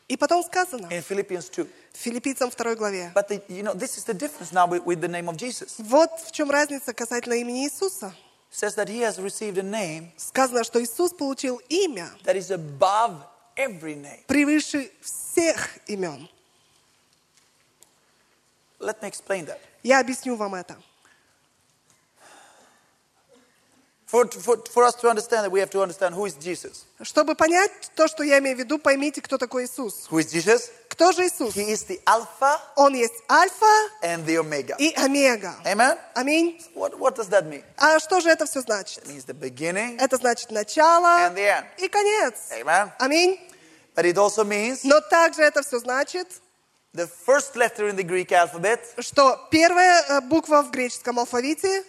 И потом сказано in Philippians 2. в Филиппийцам 2 главе. But the, you know, this is the difference now with, with the name of Jesus. It Вот в чем разница касательно имени Иисуса. says that he has received a name Сказано, что Иисус получил имя that is above every name. превыше всех имен. Let me explain that. Я объясню вам это. For, for, for us to understand that, we have to understand who is Jesus. Чтобы понять то, что я имею в виду, поймите, кто такой Иисус. Who is Jesus? Кто же Иисус? He is the Alpha Он есть Альфа and the Omega. и Омега. Amen? Аминь. What, what does that mean? А что же это все значит? It means the beginning Это значит начало and the end. и конец. Amen? Аминь. But it also means Но также это все значит, the first letter in the Greek alphabet, что первая э, буква в греческом алфавите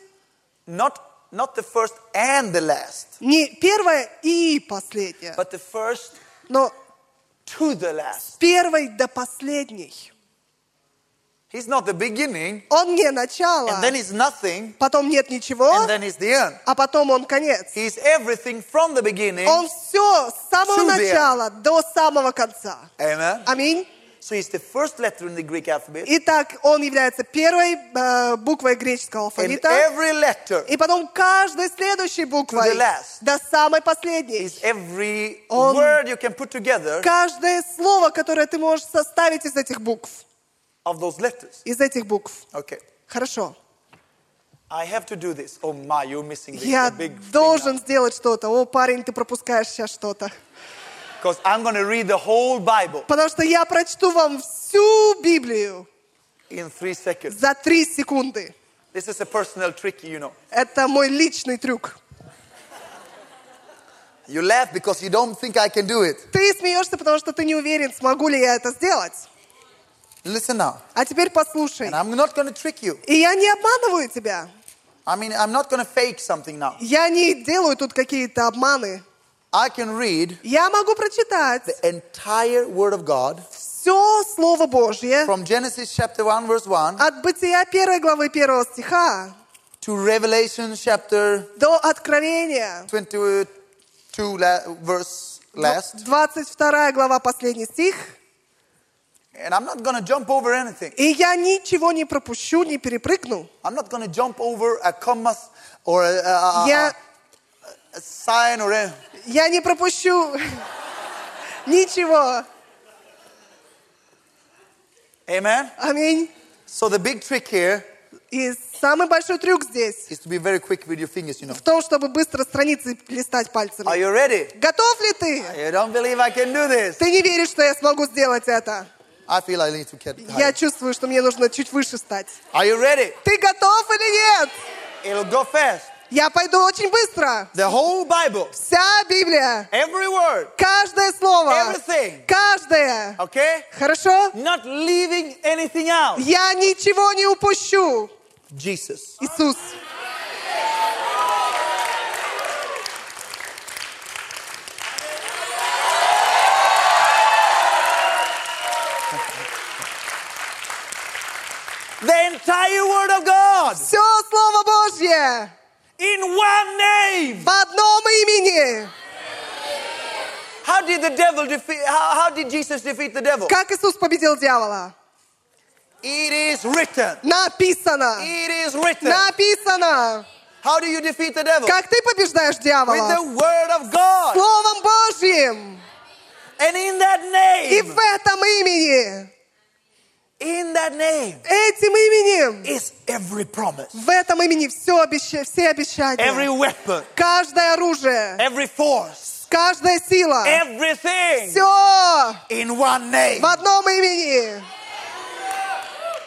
not, not the first and the last, не первая и последняя, but the first но to the last. с первой до последней. He's not the beginning, Он не начало, and then he's nothing, потом нет ничего, and then he's the end. а потом он конец. He's everything from the beginning. Он все с самого начала до самого конца. Amen? Аминь. So he's the first letter in the Greek alphabet, Итак, он является первой э, буквой греческого and алфавита. every letter И потом каждой следующей буквой To the last. до самой последней. is every Он- word you can put together Каждое слово, которое ты можешь составить из этих букв. of those letters. Из этих букв. Okay. Хорошо. I have to do this. Oh my, you're missing this. Я big должен сделать что-то. О, парень, ты пропускаешь сейчас что-то. Because I'm going to read the whole Bible Потому что я прочту вам всю Библию in three seconds. за три секунды. This is a personal trick, you know. Это мой личный трюк. You laugh because you don't think I can do it. Ты смеешься, потому что ты не уверен, смогу ли я это сделать. Listen now. А теперь послушай. And I'm not going to trick you. И я не обманываю тебя. I mean, I'm not going to fake something now. Я не делаю тут какие-то обманы. I can read Я могу прочитать the entire Word of God все Слово Божье from Genesis chapter 1, verse 1 от Бытия 1 главы 1 стиха to Revelation chapter до Откровения 22, la- verse last. 22 глава последний стих. And I'm not going to jump over anything. И я ничего не пропущу, не перепрыгну. I'm not going to jump over a comma or a, a- a- Я, a sign or a, я не пропущу ничего. Amen? Аминь. So the big trick here И самый большой трюк здесь is to be very quick with your fingers, you know. в том, чтобы быстро страницы листать Are пальцами. you ready? Готов ли ты? You don't believe I can do this? Ты не веришь, что я смогу сделать это? I feel I need to get Я higher. чувствую, что мне нужно чуть выше стать. Are you ready? Ты готов или нет? It'll go fast. Я пойду очень быстро. The whole Bible, Вся Библия, every word, каждое слово, everything. каждое. Okay? Хорошо? Not leaving anything out. Я ничего не упущу. Jesus. Иисус. The entire Word of God Все Слово Божье in one name. в одном имени. How did the devil defeat? How, how did Jesus defeat the devil? Как Иисус победил дьявола? It is written. Написано. It is written. Написано. How do you defeat the devil? Как ты побеждаешь With дьявола? the Word of God. Словом Божьим. And in that И name, в этом имени, In that name этим именем, is every promise, в этом имени все, обеща... все every обещания. weapon, Каждое оружие, every force, каждая сила, everything. все in one name. в одном имени.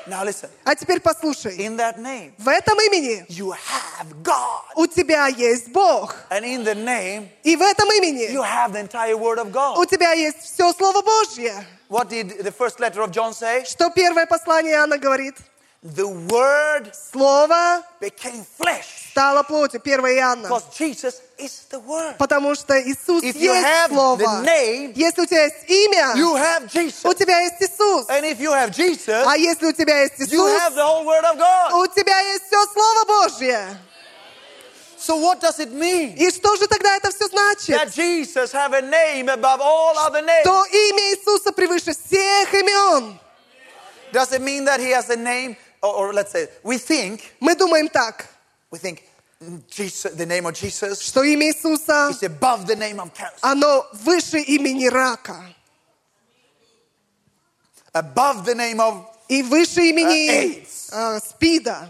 Now listen. А теперь послушай. In that name, В этом имени you have God. у тебя есть Бог. And in the name, И в этом имени you have the entire Word of у God. тебя есть все Слово Божье. What did the first letter of John say? Что первое послание Иоанна говорит? The Word Слово became flesh. стало плотью. 1 Иоанна. Because Jesus is the Word. Потому что Иисус If you есть have Слово. the name, Если у тебя есть имя, You have Jesus. у тебя есть Иисус. And if you have Jesus, А если у тебя есть you Иисус, have the whole Word of God. у тебя есть все Слово Божье. So what does it mean? И что же тогда это все значит? That Jesus have a name above all other names. То имя Иисуса превыше всех имен. Does it mean that he has a name, or, or let's say, we think, Мы думаем так, we think mm, Jesus, the name of Jesus что имя Иисуса, is above the name of cancer, оно выше имени рака. above the name of, И выше имени AIDS. э, СПИДа.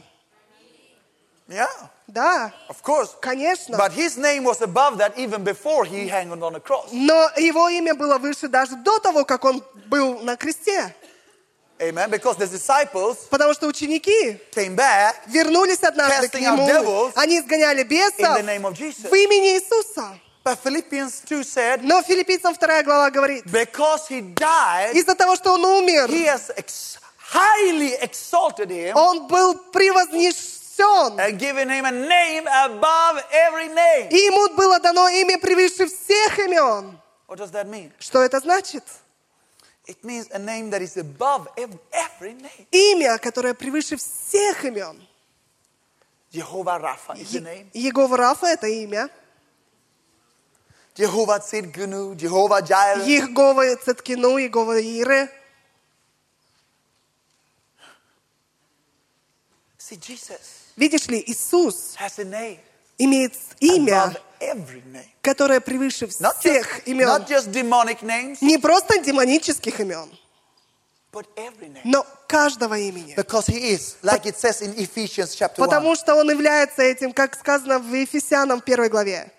yeah, Да, of course. конечно. But his name was above that even before he hung on a cross. Но его имя было выше даже до того, как он был на кресте. Amen. Because the disciples Потому что ученики came back вернулись однажды к нему. devils Они изгоняли in бесов the name of Jesus. в имени Иисуса. But Philippians 2 said, Но филиппийцам 2 глава говорит, because he died, из-за того, что он умер, he has ex- highly exalted him он был превознесен. and given him a name above every name. И ему было дано имя превыше всех имен. What does that mean? Что это значит? It means a name that is above ev- every name. Имя, которое превыше всех имен. Jehovah Rapha is the name. Егова Рафа – это имя. Jehovah Tzidkenu, Jehovah Jireh. Егова Цеткину, Егова Иры. See, Jesus Видишь ли, Иисус has a name имеет имя, которое превыше всех имен. Не просто демонических имен, но каждого имени. 1. Потому что он является этим, как сказано в Ефесянам первой главе.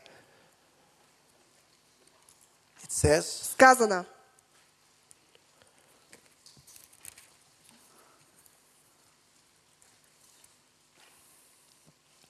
It says, Сказано,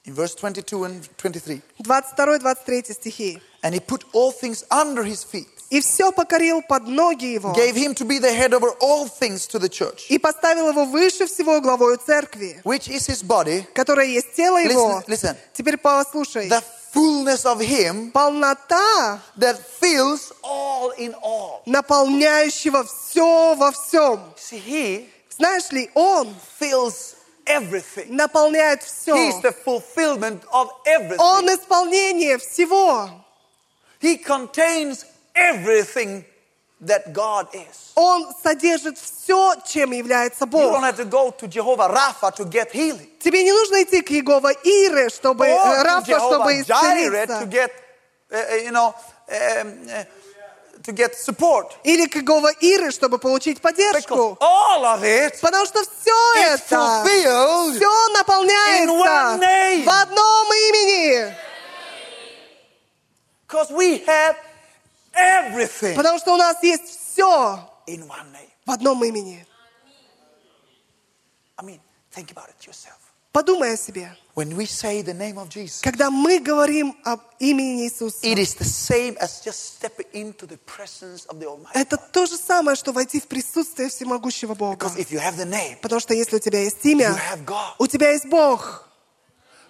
in verse 22 and 23, 22-23 стихи. and he put all things under his feet, «И все покорил под ноги его, gave him to be the head over all things to the church, и поставил его выше всего главою церкви, which is his body, которая есть тело его». Listen, listen. Теперь послушай. the fullness of him Полнота, that fills all in all. наполняющего все во всем. See, he Знаешь ли, он fills everything. наполняет все. He's the fulfillment of everything. Он исполнение всего. He contains everything that God is. Он содержит все, чем является You Бог. don't have to go to Jehovah Rapha to get healing. Тебе не нужно идти к Егова Ире, чтобы э, Or to Рафа, чтобы Jehovah Jireh to исцелиться. get, uh, uh, you know, um, uh, to get support. Или к Егова Иры, чтобы получить поддержку. all of it Потому что все это, все in one наполняется name. в одном имени. we have everything Потому что у нас есть все in one name. в одном имени. I mean, think about it yourself. Подумай о себе. When we say the name of Jesus, Когда мы говорим об имени Иисуса, это то же самое, что войти в присутствие всемогущего Бога. Because if you have the name, Потому что если у тебя есть you имя, have God. у тебя есть Бог.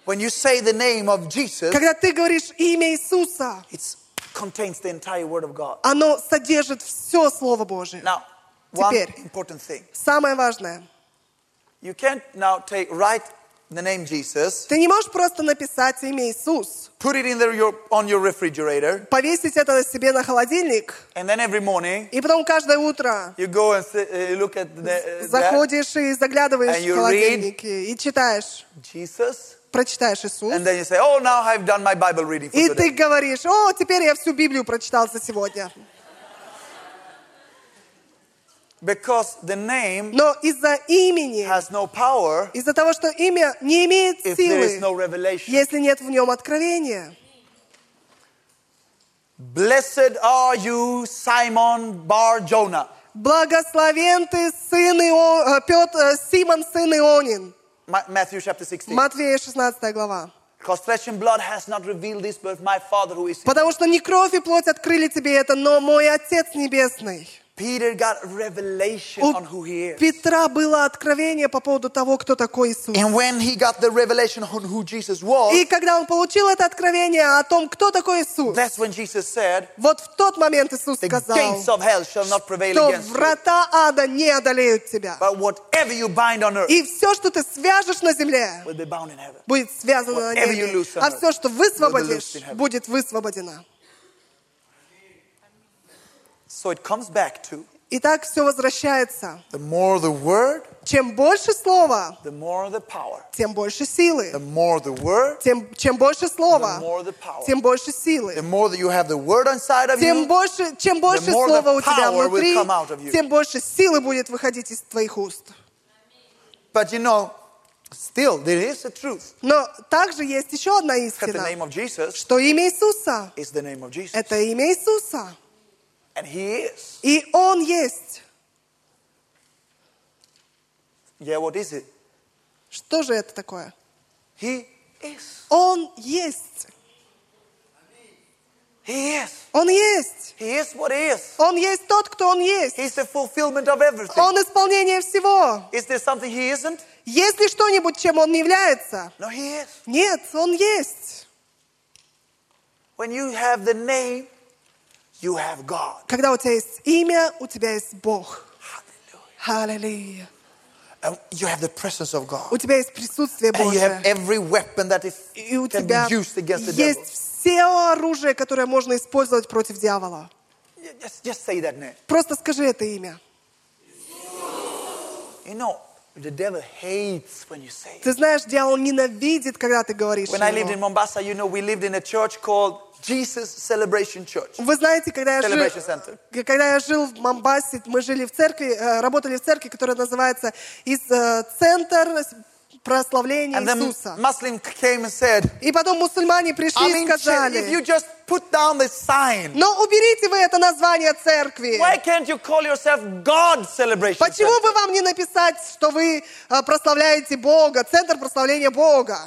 When you say the name of Jesus, Когда ты говоришь имя Иисуса, it contains the entire Word of God. оно содержит все Слово Божие. Now, one Теперь. important thing. Самое важное. You can't now take, write the name Jesus, Ты не можешь просто написать имя Иисус, put it in the, your, on your refrigerator, повесить это себе на холодильник, and then every morning и потом каждое утро you go and uh, look at the, uh, that. заходишь и заглядываешь And в you холодильник и читаешь, Jesus, прочитаешь Иисус. and then you say, "Oh, now I've done my Bible reading for И ты today." говоришь, о, теперь я всю Библию прочитал за сегодня. Because the name Но из-за имени, has no power из-за того, что имя не имеет if there is силы, no revelation. если нет в нем откровения. Blessed are you, Simon Bar Jonah. Благословен ты, сын Ио... э, Петр, э, Симон, сын Ионин. Ma- Matthew chapter 16. Матвея 16 глава. Потому что не кровь и плоть открыли тебе это, но мой Отец Небесный. Peter got revelation У on who he is. Петра было откровение по поводу того, кто такой Иисус. And when he got the revelation on who Jesus was, И когда он получил это откровение о том, кто такой Иисус, that's when Jesus said, вот в тот момент Иисус The сказал, gates of hell shall not prevail что against you. врата ада не одолеют тебя. But whatever you bind on earth И все, что ты свяжешь на земле, will be bound in heaven. будет связано на Whatever you небе. loose on А earth все, что высвободишь, будет высвобождено. So it comes back to И так все возвращается. the more the word, Чем больше слова, the more the power. тем больше силы. The more the word, Тем, чем больше слова, the more the power. тем больше The силы. more that you have the word inside of Тем you, больше, чем больше more слова the у тебя power will внутри, come out of you. тем больше силы будет выходить из твоих уст. but you know, still there is a truth Но также есть еще одна that the истина, name of Jesus что имя Иисуса is the name of Jesus. – это имя Иисуса. And he is. И Он есть. Yeah, what is it? Что же это такое? He is. Он есть. He is. Он есть. He is what he is. Он есть тот, кто Он есть. He's the fulfillment of everything. Он исполнение всего. Is there something he isn't? Есть ли что-нибудь, чем Он не является? No, he is. Нет, Он есть. When you have the name, you have God. Когда у тебя есть имя, у тебя есть Бог. Hallelujah. Аллилуйя. And you have the presence of God. У тебя есть присутствие And you have Божье. every weapon that is, И у can тебя be used against the есть devil. все оружие, которое можно использовать против дьявола. Just, just say that name. Просто скажи это имя. You know, the devil hates when you say it. Ты знаешь, дьявол ненавидит, когда ты говоришь When I lived in его. Mombasa, you know, we lived in a church called Jesus Celebration Church. Вы знаете, когда я, жил, Center. когда я жил в Мамбасе, мы жили в церкви, э, работали в церкви, которая называется из, э, Центр прославления Иисуса. Muslim came and said, И потом мусульмане I пришли и mean, if сказали, you just put down the sign, но уберите вы это название церкви. why can't you call yourself God Celebration Почему Center? бы вам не написать, что вы э, прославляете Бога, Центр прославления Бога?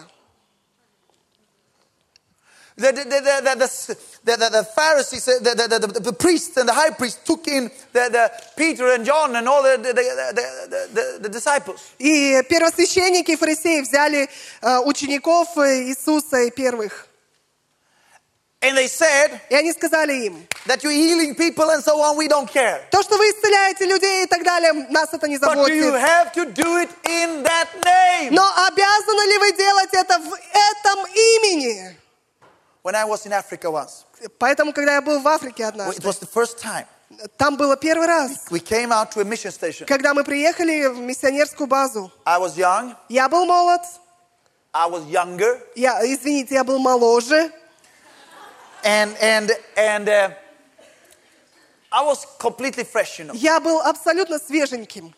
The, the, the, the, the, Pharisees, the, the, priests and the high priest took in the, Peter and John and all the, the, the, disciples. И первосвященники и фарисеи взяли э, учеников э, Иисуса и первых. And they said И они сказали им, that you're healing people and so on, we don't care. то, что вы исцеляете людей и так далее, нас это не But you заботит. have to do it in that name. Но обязаны ли вы делать это в этом имени? When I was in Africa once, Поэтому, когда я был в Африке it однажды, was the first time там было первый раз, we came out to a mission station. когда мы приехали в миссионерскую базу. I was young, Я был молод, I was younger, я, извините, я был моложе, and and and uh, I was completely fresh, you know. я был абсолютно свеженьким.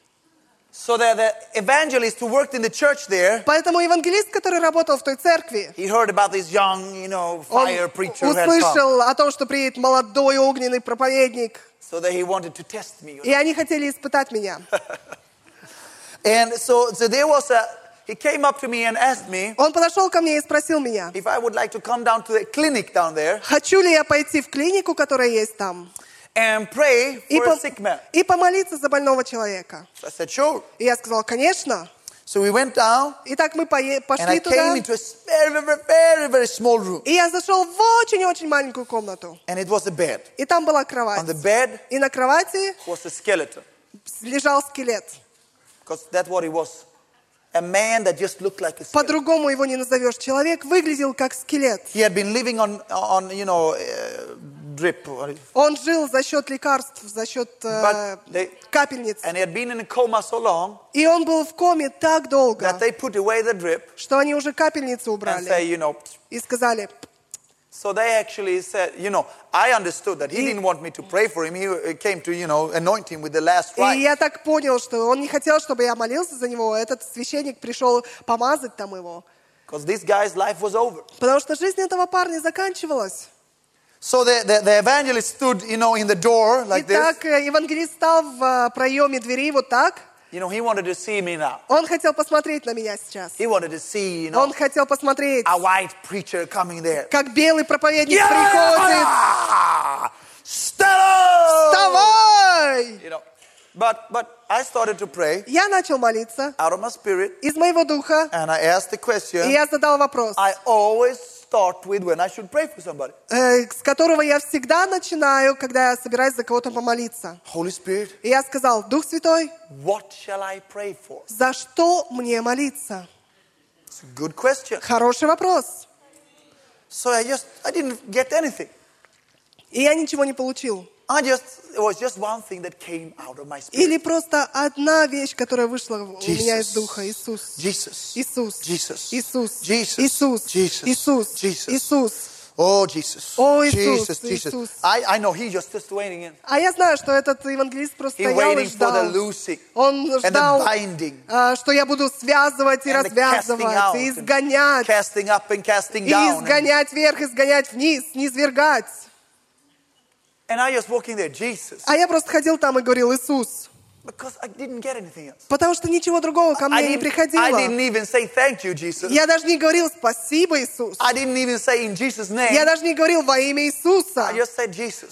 So the, the evangelist who worked in the church there, Поэтому евангелист, который работал в той церкви, he heard about this young, you know, он fire preacher who had come. услышал о том, что приедет молодой огненный проповедник, So that he wanted to test me. и они хотели испытать меня. And so, so there was a, he came up to me and asked me Он подошел ко мне и спросил меня, if I would like to come down to the clinic down there хочу ли я пойти в клинику, которая есть там, And pray и, for по- a sick man. и помолиться за больного человека. So I said, sure. И я сказала, конечно. So we went down Итак, мы пое- and пошли I туда, came into a very, very, very, very small room. и я зашел в очень-очень маленькую комнату. And it was a bed. И там была On кровать. the bed И на кровати was a skeleton. лежал скелет. Because that's what he was. A man that just looked like a skeleton. По-другому его не назовешь. Человек выглядел как скелет. He had been living on, on you know, uh, drip. Он жил за счет лекарств, за счет э, they- капельниц. And he had been in a coma so long И он был в коме так долго, that they put away the drip что они уже капельницу and say, убрали. you know, И сказали, So they actually said, you know, I understood that he didn't want me to pray for him. He uh, came to, you know, anoint him with the last и rite. я так понял, что он не хотел, чтобы я молился за него. Этот священник пришел помазать там его. Because this guy's life was over. Потому что жизнь этого парня заканчивалась. So the, the, the evangelist stood, you know, in the door like this. Итак, э, евангелист стал в э, проеме двери вот так. You know, he wanted to see me now. Он хотел посмотреть на меня сейчас. He wanted to see, you know, Он хотел посмотреть, a white preacher coming there. как белый проповедник приходит. Yeah! Stella! Вставай! You know, but but I started to pray Я начал молиться out of my spirit, из моего духа, and I asked the и question я задал вопрос, I always start with when I should pray for somebody. э, с которого я всегда начинаю, когда я собираюсь за кого-то помолиться. Holy Spirit, И я сказал, Дух Святой, what shall I pray for? за что мне молиться? It's a good question. Хороший вопрос. So I just I didn't get anything. И я ничего не получил. I just it was just one thing that came out of my spirit. Или просто одна вещь, которая вышла у меня из духа. Иисус. Иисус. Иисус. Иисус. Иисус. Иисус. Oh. Oh, Иисус. Иисус. I, I know he just just waiting in. А я знаю, что этот евангелист просто стоял и waiting for the ждал. Он ждал, а, что я буду связывать и развязывать, и and изгонять, casting up and casting и изгонять вверх, изгонять вниз, не свергать. and I just walking there, Jesus, А я просто ходил там и говорил, Иисус, потому что ничего другого ко мне не приходило. Я даже не говорил спасибо, Иисус. Я даже не говорил во имя Иисуса.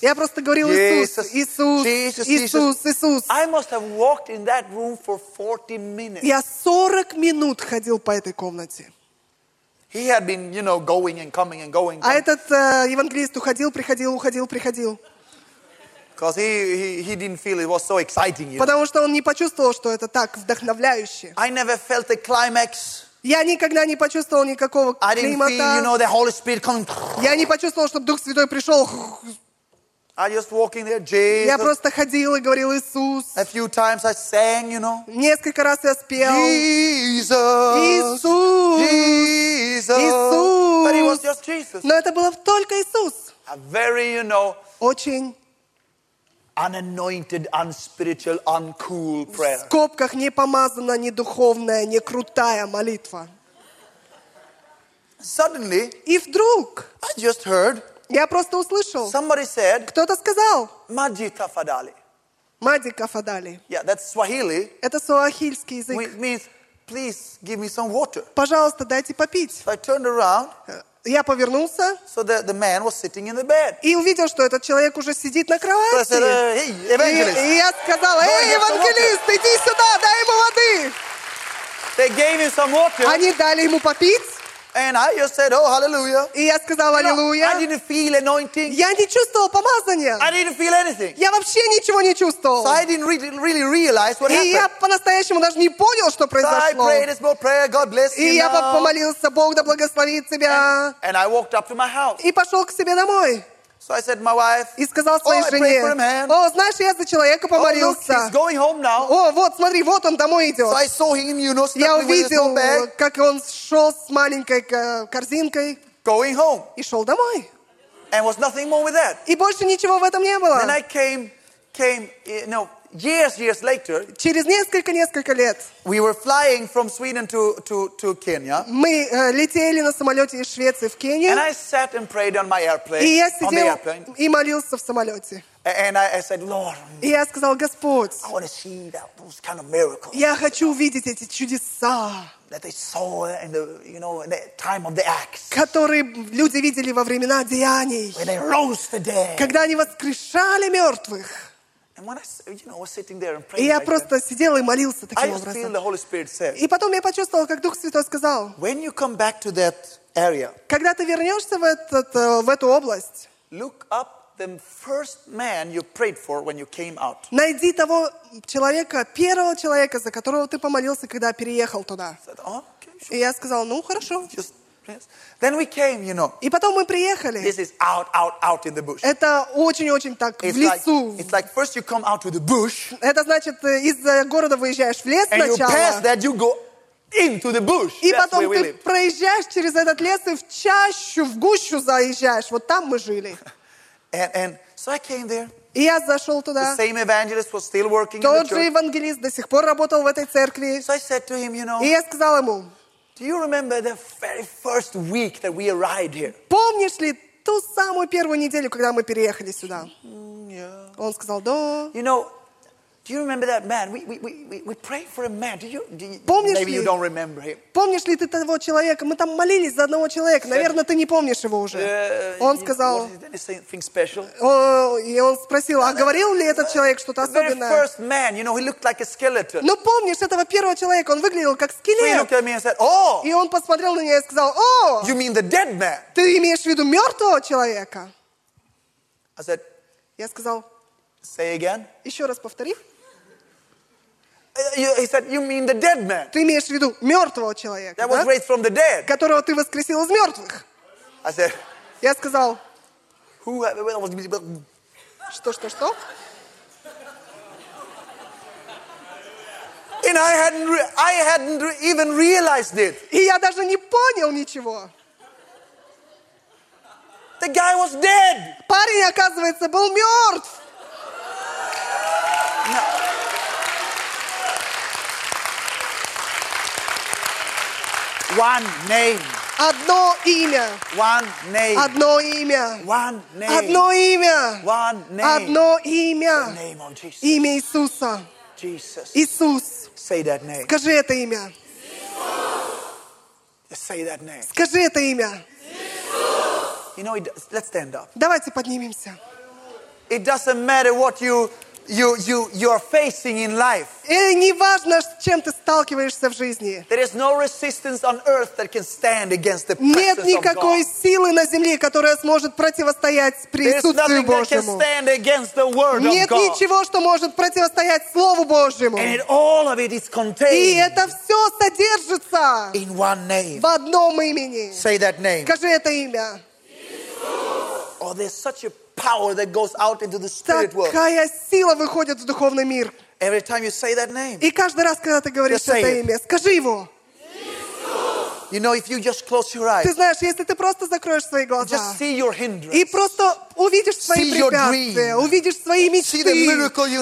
Я просто говорил Иисус, Иисус, Иисус, Иисус. I must have walked in that room for 40 minutes. Я 40 минут ходил по этой комнате. He had been, you know, going and coming and going. А этот евангелист уходил, приходил, уходил, приходил. Because he, he, he didn't feel it was so exciting. You know. Потому что он не почувствовал, что это так вдохновляюще. I never felt the climax. Я никогда не почувствовал никакого I didn't feel, you климата. know, the Holy Spirit coming. Я не почувствовал, чтобы Дух Святой пришел. I just walking there, Я Jesus. просто ходил и говорил Иисус. A few times I sang, you know. Несколько раз я спел. Jesus. Иисус. Jesus. Иисус. But it was just Jesus. Но это было только Иисус. A very, you know, Очень unanointed, unspiritual, uncool в prayer. скобках не помазанная, не духовная, не крутая молитва. Suddenly, И вдруг I just heard я просто услышал, somebody said, кто-то сказал, Maji tafadali. Мади Кафадали. Yeah, that's Swahili. Это суахильский язык. Which means, please give me some water. Пожалуйста, дайте попить. So I turned around. Я повернулся So the, the man was sitting in the bed. и увидел, что этот человек уже сидит на So I said, кровати. uh, hey, И, evangelist. и я сказала, эй, евангелист, иди сюда, дай ему воды. They gave him some water. Они дали ему попить, And I just said, oh, hallelujah. и я сказала, You know, I аллилуйя. didn't feel anointing. Я не чувствовал помазания. I didn't feel anything. Я вообще ничего не чувствовал. So I didn't really, really realize what И я happened. по-настоящему даже не понял, что So I произошло. prayed a small prayer. God bless И you я now. помолился, Бог да благословит тебя. And I walked up to my house. И пошел к себе домой. So I said to my wife, И сказал oh, своей I prayed жене, for a man. о, знаешь, я за человека Oh, look, he's помолился. going home now. О, вот, смотри, вот он домой идет. So I saw him, you know, Я struggling with a small увидел, bag, как он шел с маленькой ко- корзинкой going home. и шел домой. And was nothing more with that. И больше ничего в этом не было. Then I came, came, you know, years, years later, Через несколько-несколько лет we were flying from Sweden to, to, to Kenya. мы э, летели на самолете из Швеции в And Кению, I sat and prayed on my airplane, и я on the сидел airplane. и молился в самолете. And I, I said, Lord, И я сказал, Господь, I want to see that, those kind of miracles я хочу увидеть эти чудеса, that they saw in the, you know, in the time of the Acts, которые люди видели во времена деяний, when they rose the dead. когда они воскрешали мертвых. И я просто сидела и молился таким образом. И потом я почувствовала, как Дух Святой сказал, когда ты вернешься в, этот, э, в эту область, найди того человека, первого человека, за которого ты помолился, когда переехал туда. И я сказала, ну хорошо. Just, yes. Then we came, you know. И потом мы приехали. This is out, out, out in the bush. Это очень-очень так в It's like, лесу. it's like first you come out to the bush, Это значит, э, из э, города выезжаешь в лес and you pass сначала, that, you go into the bush. и That's потом ты проезжаешь через этот лес и в чащу, в гущу заезжаешь. Вот там мы жили. And, and so I came there. И я зашел The туда. same evangelist was still working in the Тот же евангелист до сих пор работал в этой церкви. So I said to him, you know, И я сказала ему, do you remember the very first week that we arrived here? помнишь ли ту самую первую неделю, когда мы переехали сюда. Yeah. Он сказал, да. You know, do you remember that man? We, we, we, we- we prayed for a man. Do you, do you, Помнишь maybe you ли? don't remember him. Помнишь ли ты того человека? Мы там молились за одного человека. Наверное, ты не помнишь его уже. Uh, Он сказал, и он спросил, а говорил ли этот человек что-то особенное? man, you know, like. Ну, помнишь этого первого человека? Он выглядел как скелет. looked at me and said, Oh, И он посмотрел на меня и сказал, о, you mean the dead man? ты имеешь в виду мертвого человека? I said, Я сказал, Say again. еще раз повтори. Uh, He said, You mean the dead man Ты имеешь в виду мертвого человека, that was да? raised from the dead? которого ты воскресил из мертвых. I said, Я сказал, Who что, что, что? And I hadn't, I hadn't even realized it. И я даже не понял ничего. The guy was dead. Парень, оказывается, был мертв. One name. Одно имя. One name. Одно имя. One name. Одно имя. One name. Одно The имя. name of Jesus. Имя Иисуса. Jesus. Иисус. Say that name. Скажи это имя. Just say that name. Скажи это имя. You know, it, does- let's stand up. Давайте поднимемся. It doesn't matter what you you you you're facing in life. И не важно, с чем ты сталкиваешься в жизни. There is no resistance on earth that can stand against the Нет presence of никакой God. силы на земле, которая сможет противостоять присутствию that can Божьему. stand against the word of Нет God. ничего, что может противостоять Слову Божьему. And it, all of it is И contained это все содержится in one name. в одном имени. Say that name. Скажи это имя. Oh, there's such a power that goes out into the spirit world. Такая сила выходит в духовный мир. Every time you say that name, И каждый раз, когда ты говоришь это имя, скажи его. you know, if you just close your eyes, Ты знаешь, если ты просто закроешь свои глаза just see your и просто увидишь свои препятствия, увидишь свои мечты,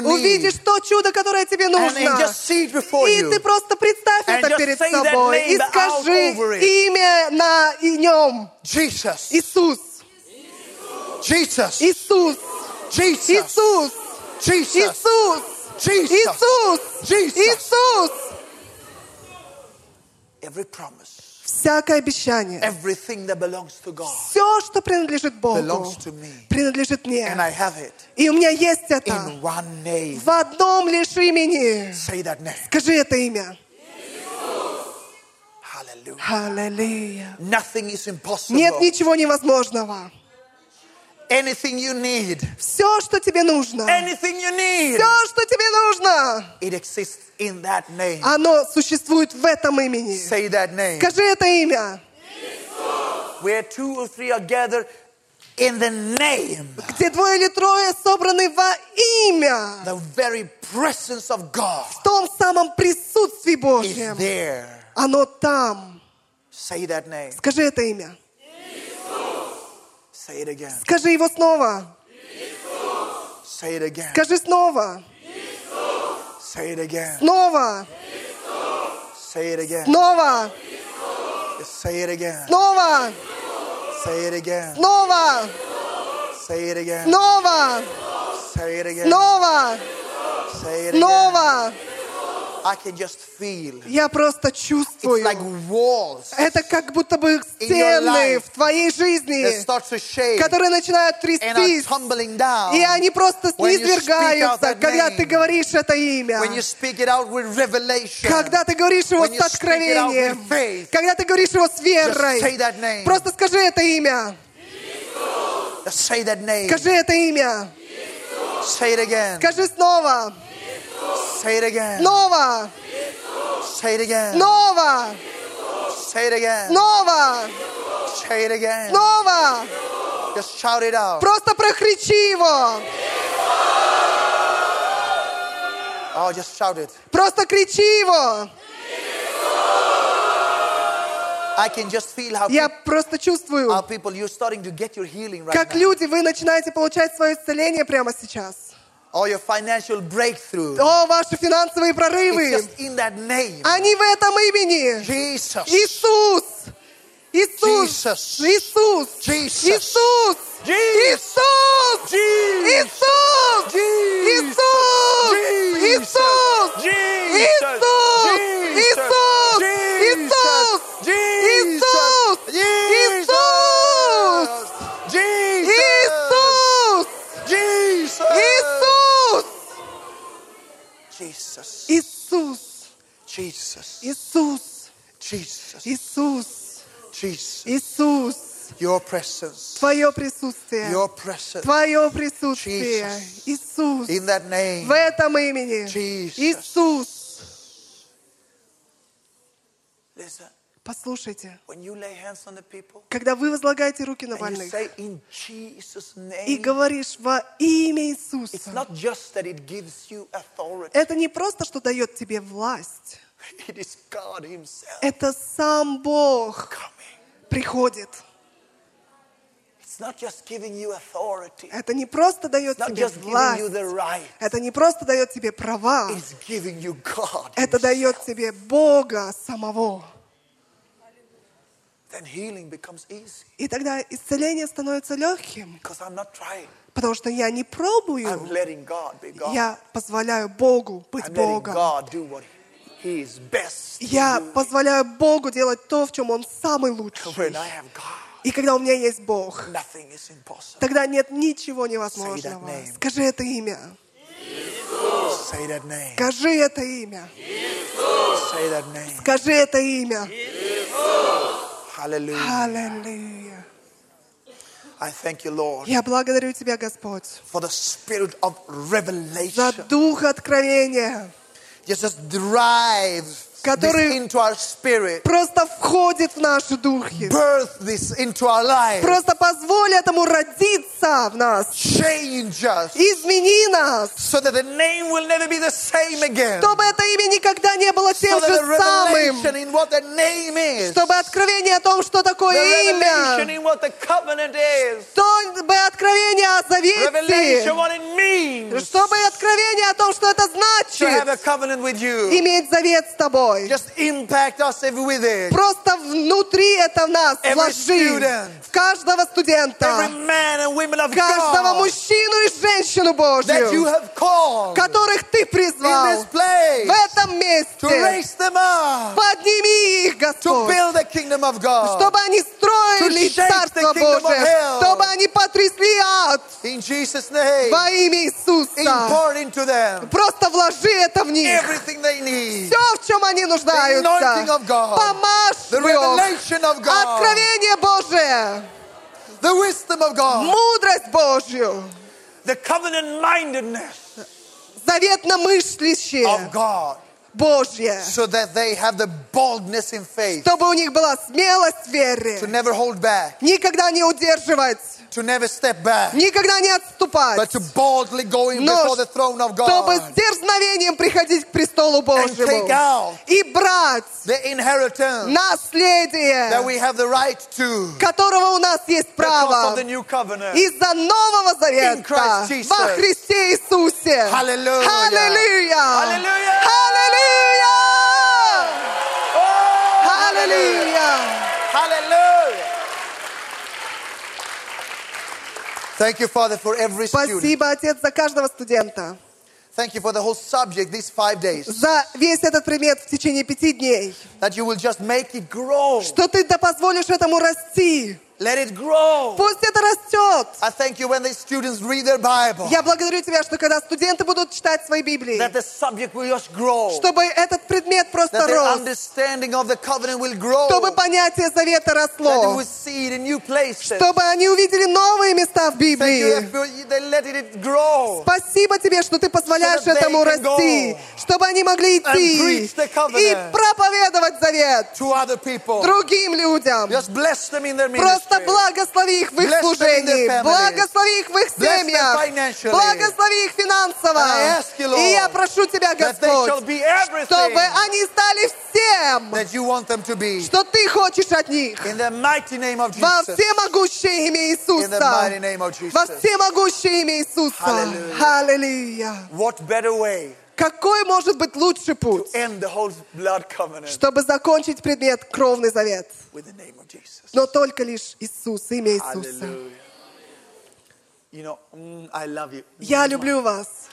увидишь то чудо, которое тебе and, нужно. and just see it before И you. ты просто представь And это перед собой и скажи имя на нем. Jesus. Иисус, Jesus. Иисус, Jesus. Иисус, Jesus. Иисус, Jesus. Иисус, Jesus. Иисус. Every promise, Всякое обещание, everything that belongs to God все, что принадлежит Богу, belongs to me. принадлежит And мне. I have it И у меня есть это in one name. в одном лишь имени. Say that name. Скажи это имя. Аллилуйя. Нет ничего невозможного. Anything you need, Все, что тебе нужно, anything you need, все, что тебе нужно, it exists in that name. оно существует в этом имени. Say that name. Скажи это имя. Where two or three are gathered in the name, Где двое или трое собраны во имя, the very presence of God в том самом присутствии is Божьем. there. Оно там. Say that name. Скажи это имя. Say it again. Скажи его снова. Say it again. Скажи снова. Say it again. Снова. Say it again. Снова. Say it again. Снова. Say it again. Снова. Say it again. Снова. Say it again. Снова. Say it again. Снова. I can just feel. Я просто It's чувствую. like walls Это как будто бы стены в твоей that жизни, start to shake которые начинают and are трястись. tumbling down. И они просто низвергаются, когда ты говоришь это имя. When you speak it out with revelation. Когда ты говоришь его с откровением. faith. Когда ты говоришь его с Just верой. say that name. Просто скажи это имя. Just say that name. Скажи это имя. Say it again. Скажи снова. Say it again. Снова. Say it again. Снова. Say it again. Снова. Say it again. Снова. Just shout it out. Просто прокричи его. Oh, just shout it. Просто кричи его. I can just feel how, Я просто чувствую, how people, you're starting to get your healing right как now. люди, вы начинаете получать свое исцеление прямо сейчас. Or your financial breakthrough. О, ваши финансовые It's прорывы. just in that name. Они в этом имени. Jesus. Иисус. Иисус! Jesus. Иисус! Jesus. Иисус! Jesus. Иисус! Иисус! Иисус! Jesus. Иисус! Jesus. Иисус! Jesus. Иисус! Jesus. Иисус! Jesus. Иисус! Jesus. Иисус! Jesus. Иисус! Jesus. Иисус! Your presence. Твое присутствие! Your presence. Твое присутствие! Jesus. Иисус! In that name. В этом имени! Jesus. Иисус! Listen. Послушайте, когда вы возлагаете руки на больных и говоришь во имя Иисуса, это не просто, что дает тебе власть, это сам Бог приходит. Это не просто дает тебе власть. Это не просто дает тебе права. Это дает тебе Бога самого. И тогда исцеление становится легким, потому что я не пробую, я позволяю Богу быть Богом. Я позволяю Богу делать то, в чем Он самый лучший. И когда у меня есть Бог, тогда нет ничего невозможного. Скажи это имя. Скажи это имя. Скажи это имя. Иисус. Hallelujah. Аллилуйя. I thank you, Lord, Я благодарю Тебя, Господь, for the spirit of за revelation. дух откровения, Just, just drive который просто входит в наши духи. Просто позволь этому родиться в нас. Измени нас. Чтобы это имя никогда не было тем же самым. Чтобы откровение о том, что такое имя. Чтобы откровение о завете. Чтобы откровение о том, что это значит. Иметь завет с тобой. Just impact us every with it. Просто внутри это в нас Every вложи. student. В каждого Every студента, man and women of каждого God мужчину и женщину that you Божью, have called которых ты in призвал this place в этом to месте. raise them up, Подними их, to Господь, build the kingdom of God. чтобы они строили To shake Царство the kingdom of Божие, hell. чтобы они потрясли ад In Jesus' name, во имя Иисуса. impart into them Просто вложи это в них. everything they need. Все, в чем они нуждаются. anointing of God. Помажь The Бог. revelation of God. Откровение Божие. The wisdom of God. Мудрость Божью. The covenant mindedness Заветно мыслящее of God. Божье. So that they have the boldness in faith Чтобы у них была смелость в to вере. never hold back, Никогда не удерживать. to never step back, Никогда не but отступать. to boldly go in Но before the throne of чтобы с God дерзновением приходить к престолу and take Божьему. out И брать the inheritance наследие, that we have the right to которого у нас есть право из-за Нового Завета во Христе Иисусе. Аллилуйя! Hallelujah. Аллилуйя! Oh, Аллилуйя! Thank you, Father, for every student. Спасибо, Отец, за каждого студента, Thank you for the whole subject these five days. за весь этот предмет в течение пяти дней, That you will just make it grow. что Ты да позволишь этому расти. Let it grow. Пусть это растет. I thank you when the students read their Bible, Я благодарю Тебя, что когда студенты будут читать свои Библии, that the subject will just grow. чтобы этот предмет просто That рос, understanding of the covenant will grow. чтобы понятие завета That they росло, will see it in new places. чтобы они увидели новые места в Thank you Библии. that they let it grow. Спасибо тебе, что ты позволяешь So этому расти, go чтобы они могли идти preach the covenant. и проповедовать завет To other people. другим людям. Just bless them in their Просто благослови их в их служении, благослови их в их семьях, благослови их финансово. И я прошу Тебя, Господь, чтобы они стали всем, что Ты хочешь от них. Во всемогущее имя Иисуса. Во всемогущее имя Иисуса. Аллилуйя. Какой может быть лучший путь, чтобы закончить предмет кровный завет? Но только лишь Иисус, имя Иисуса. Mm. Я люблю вас.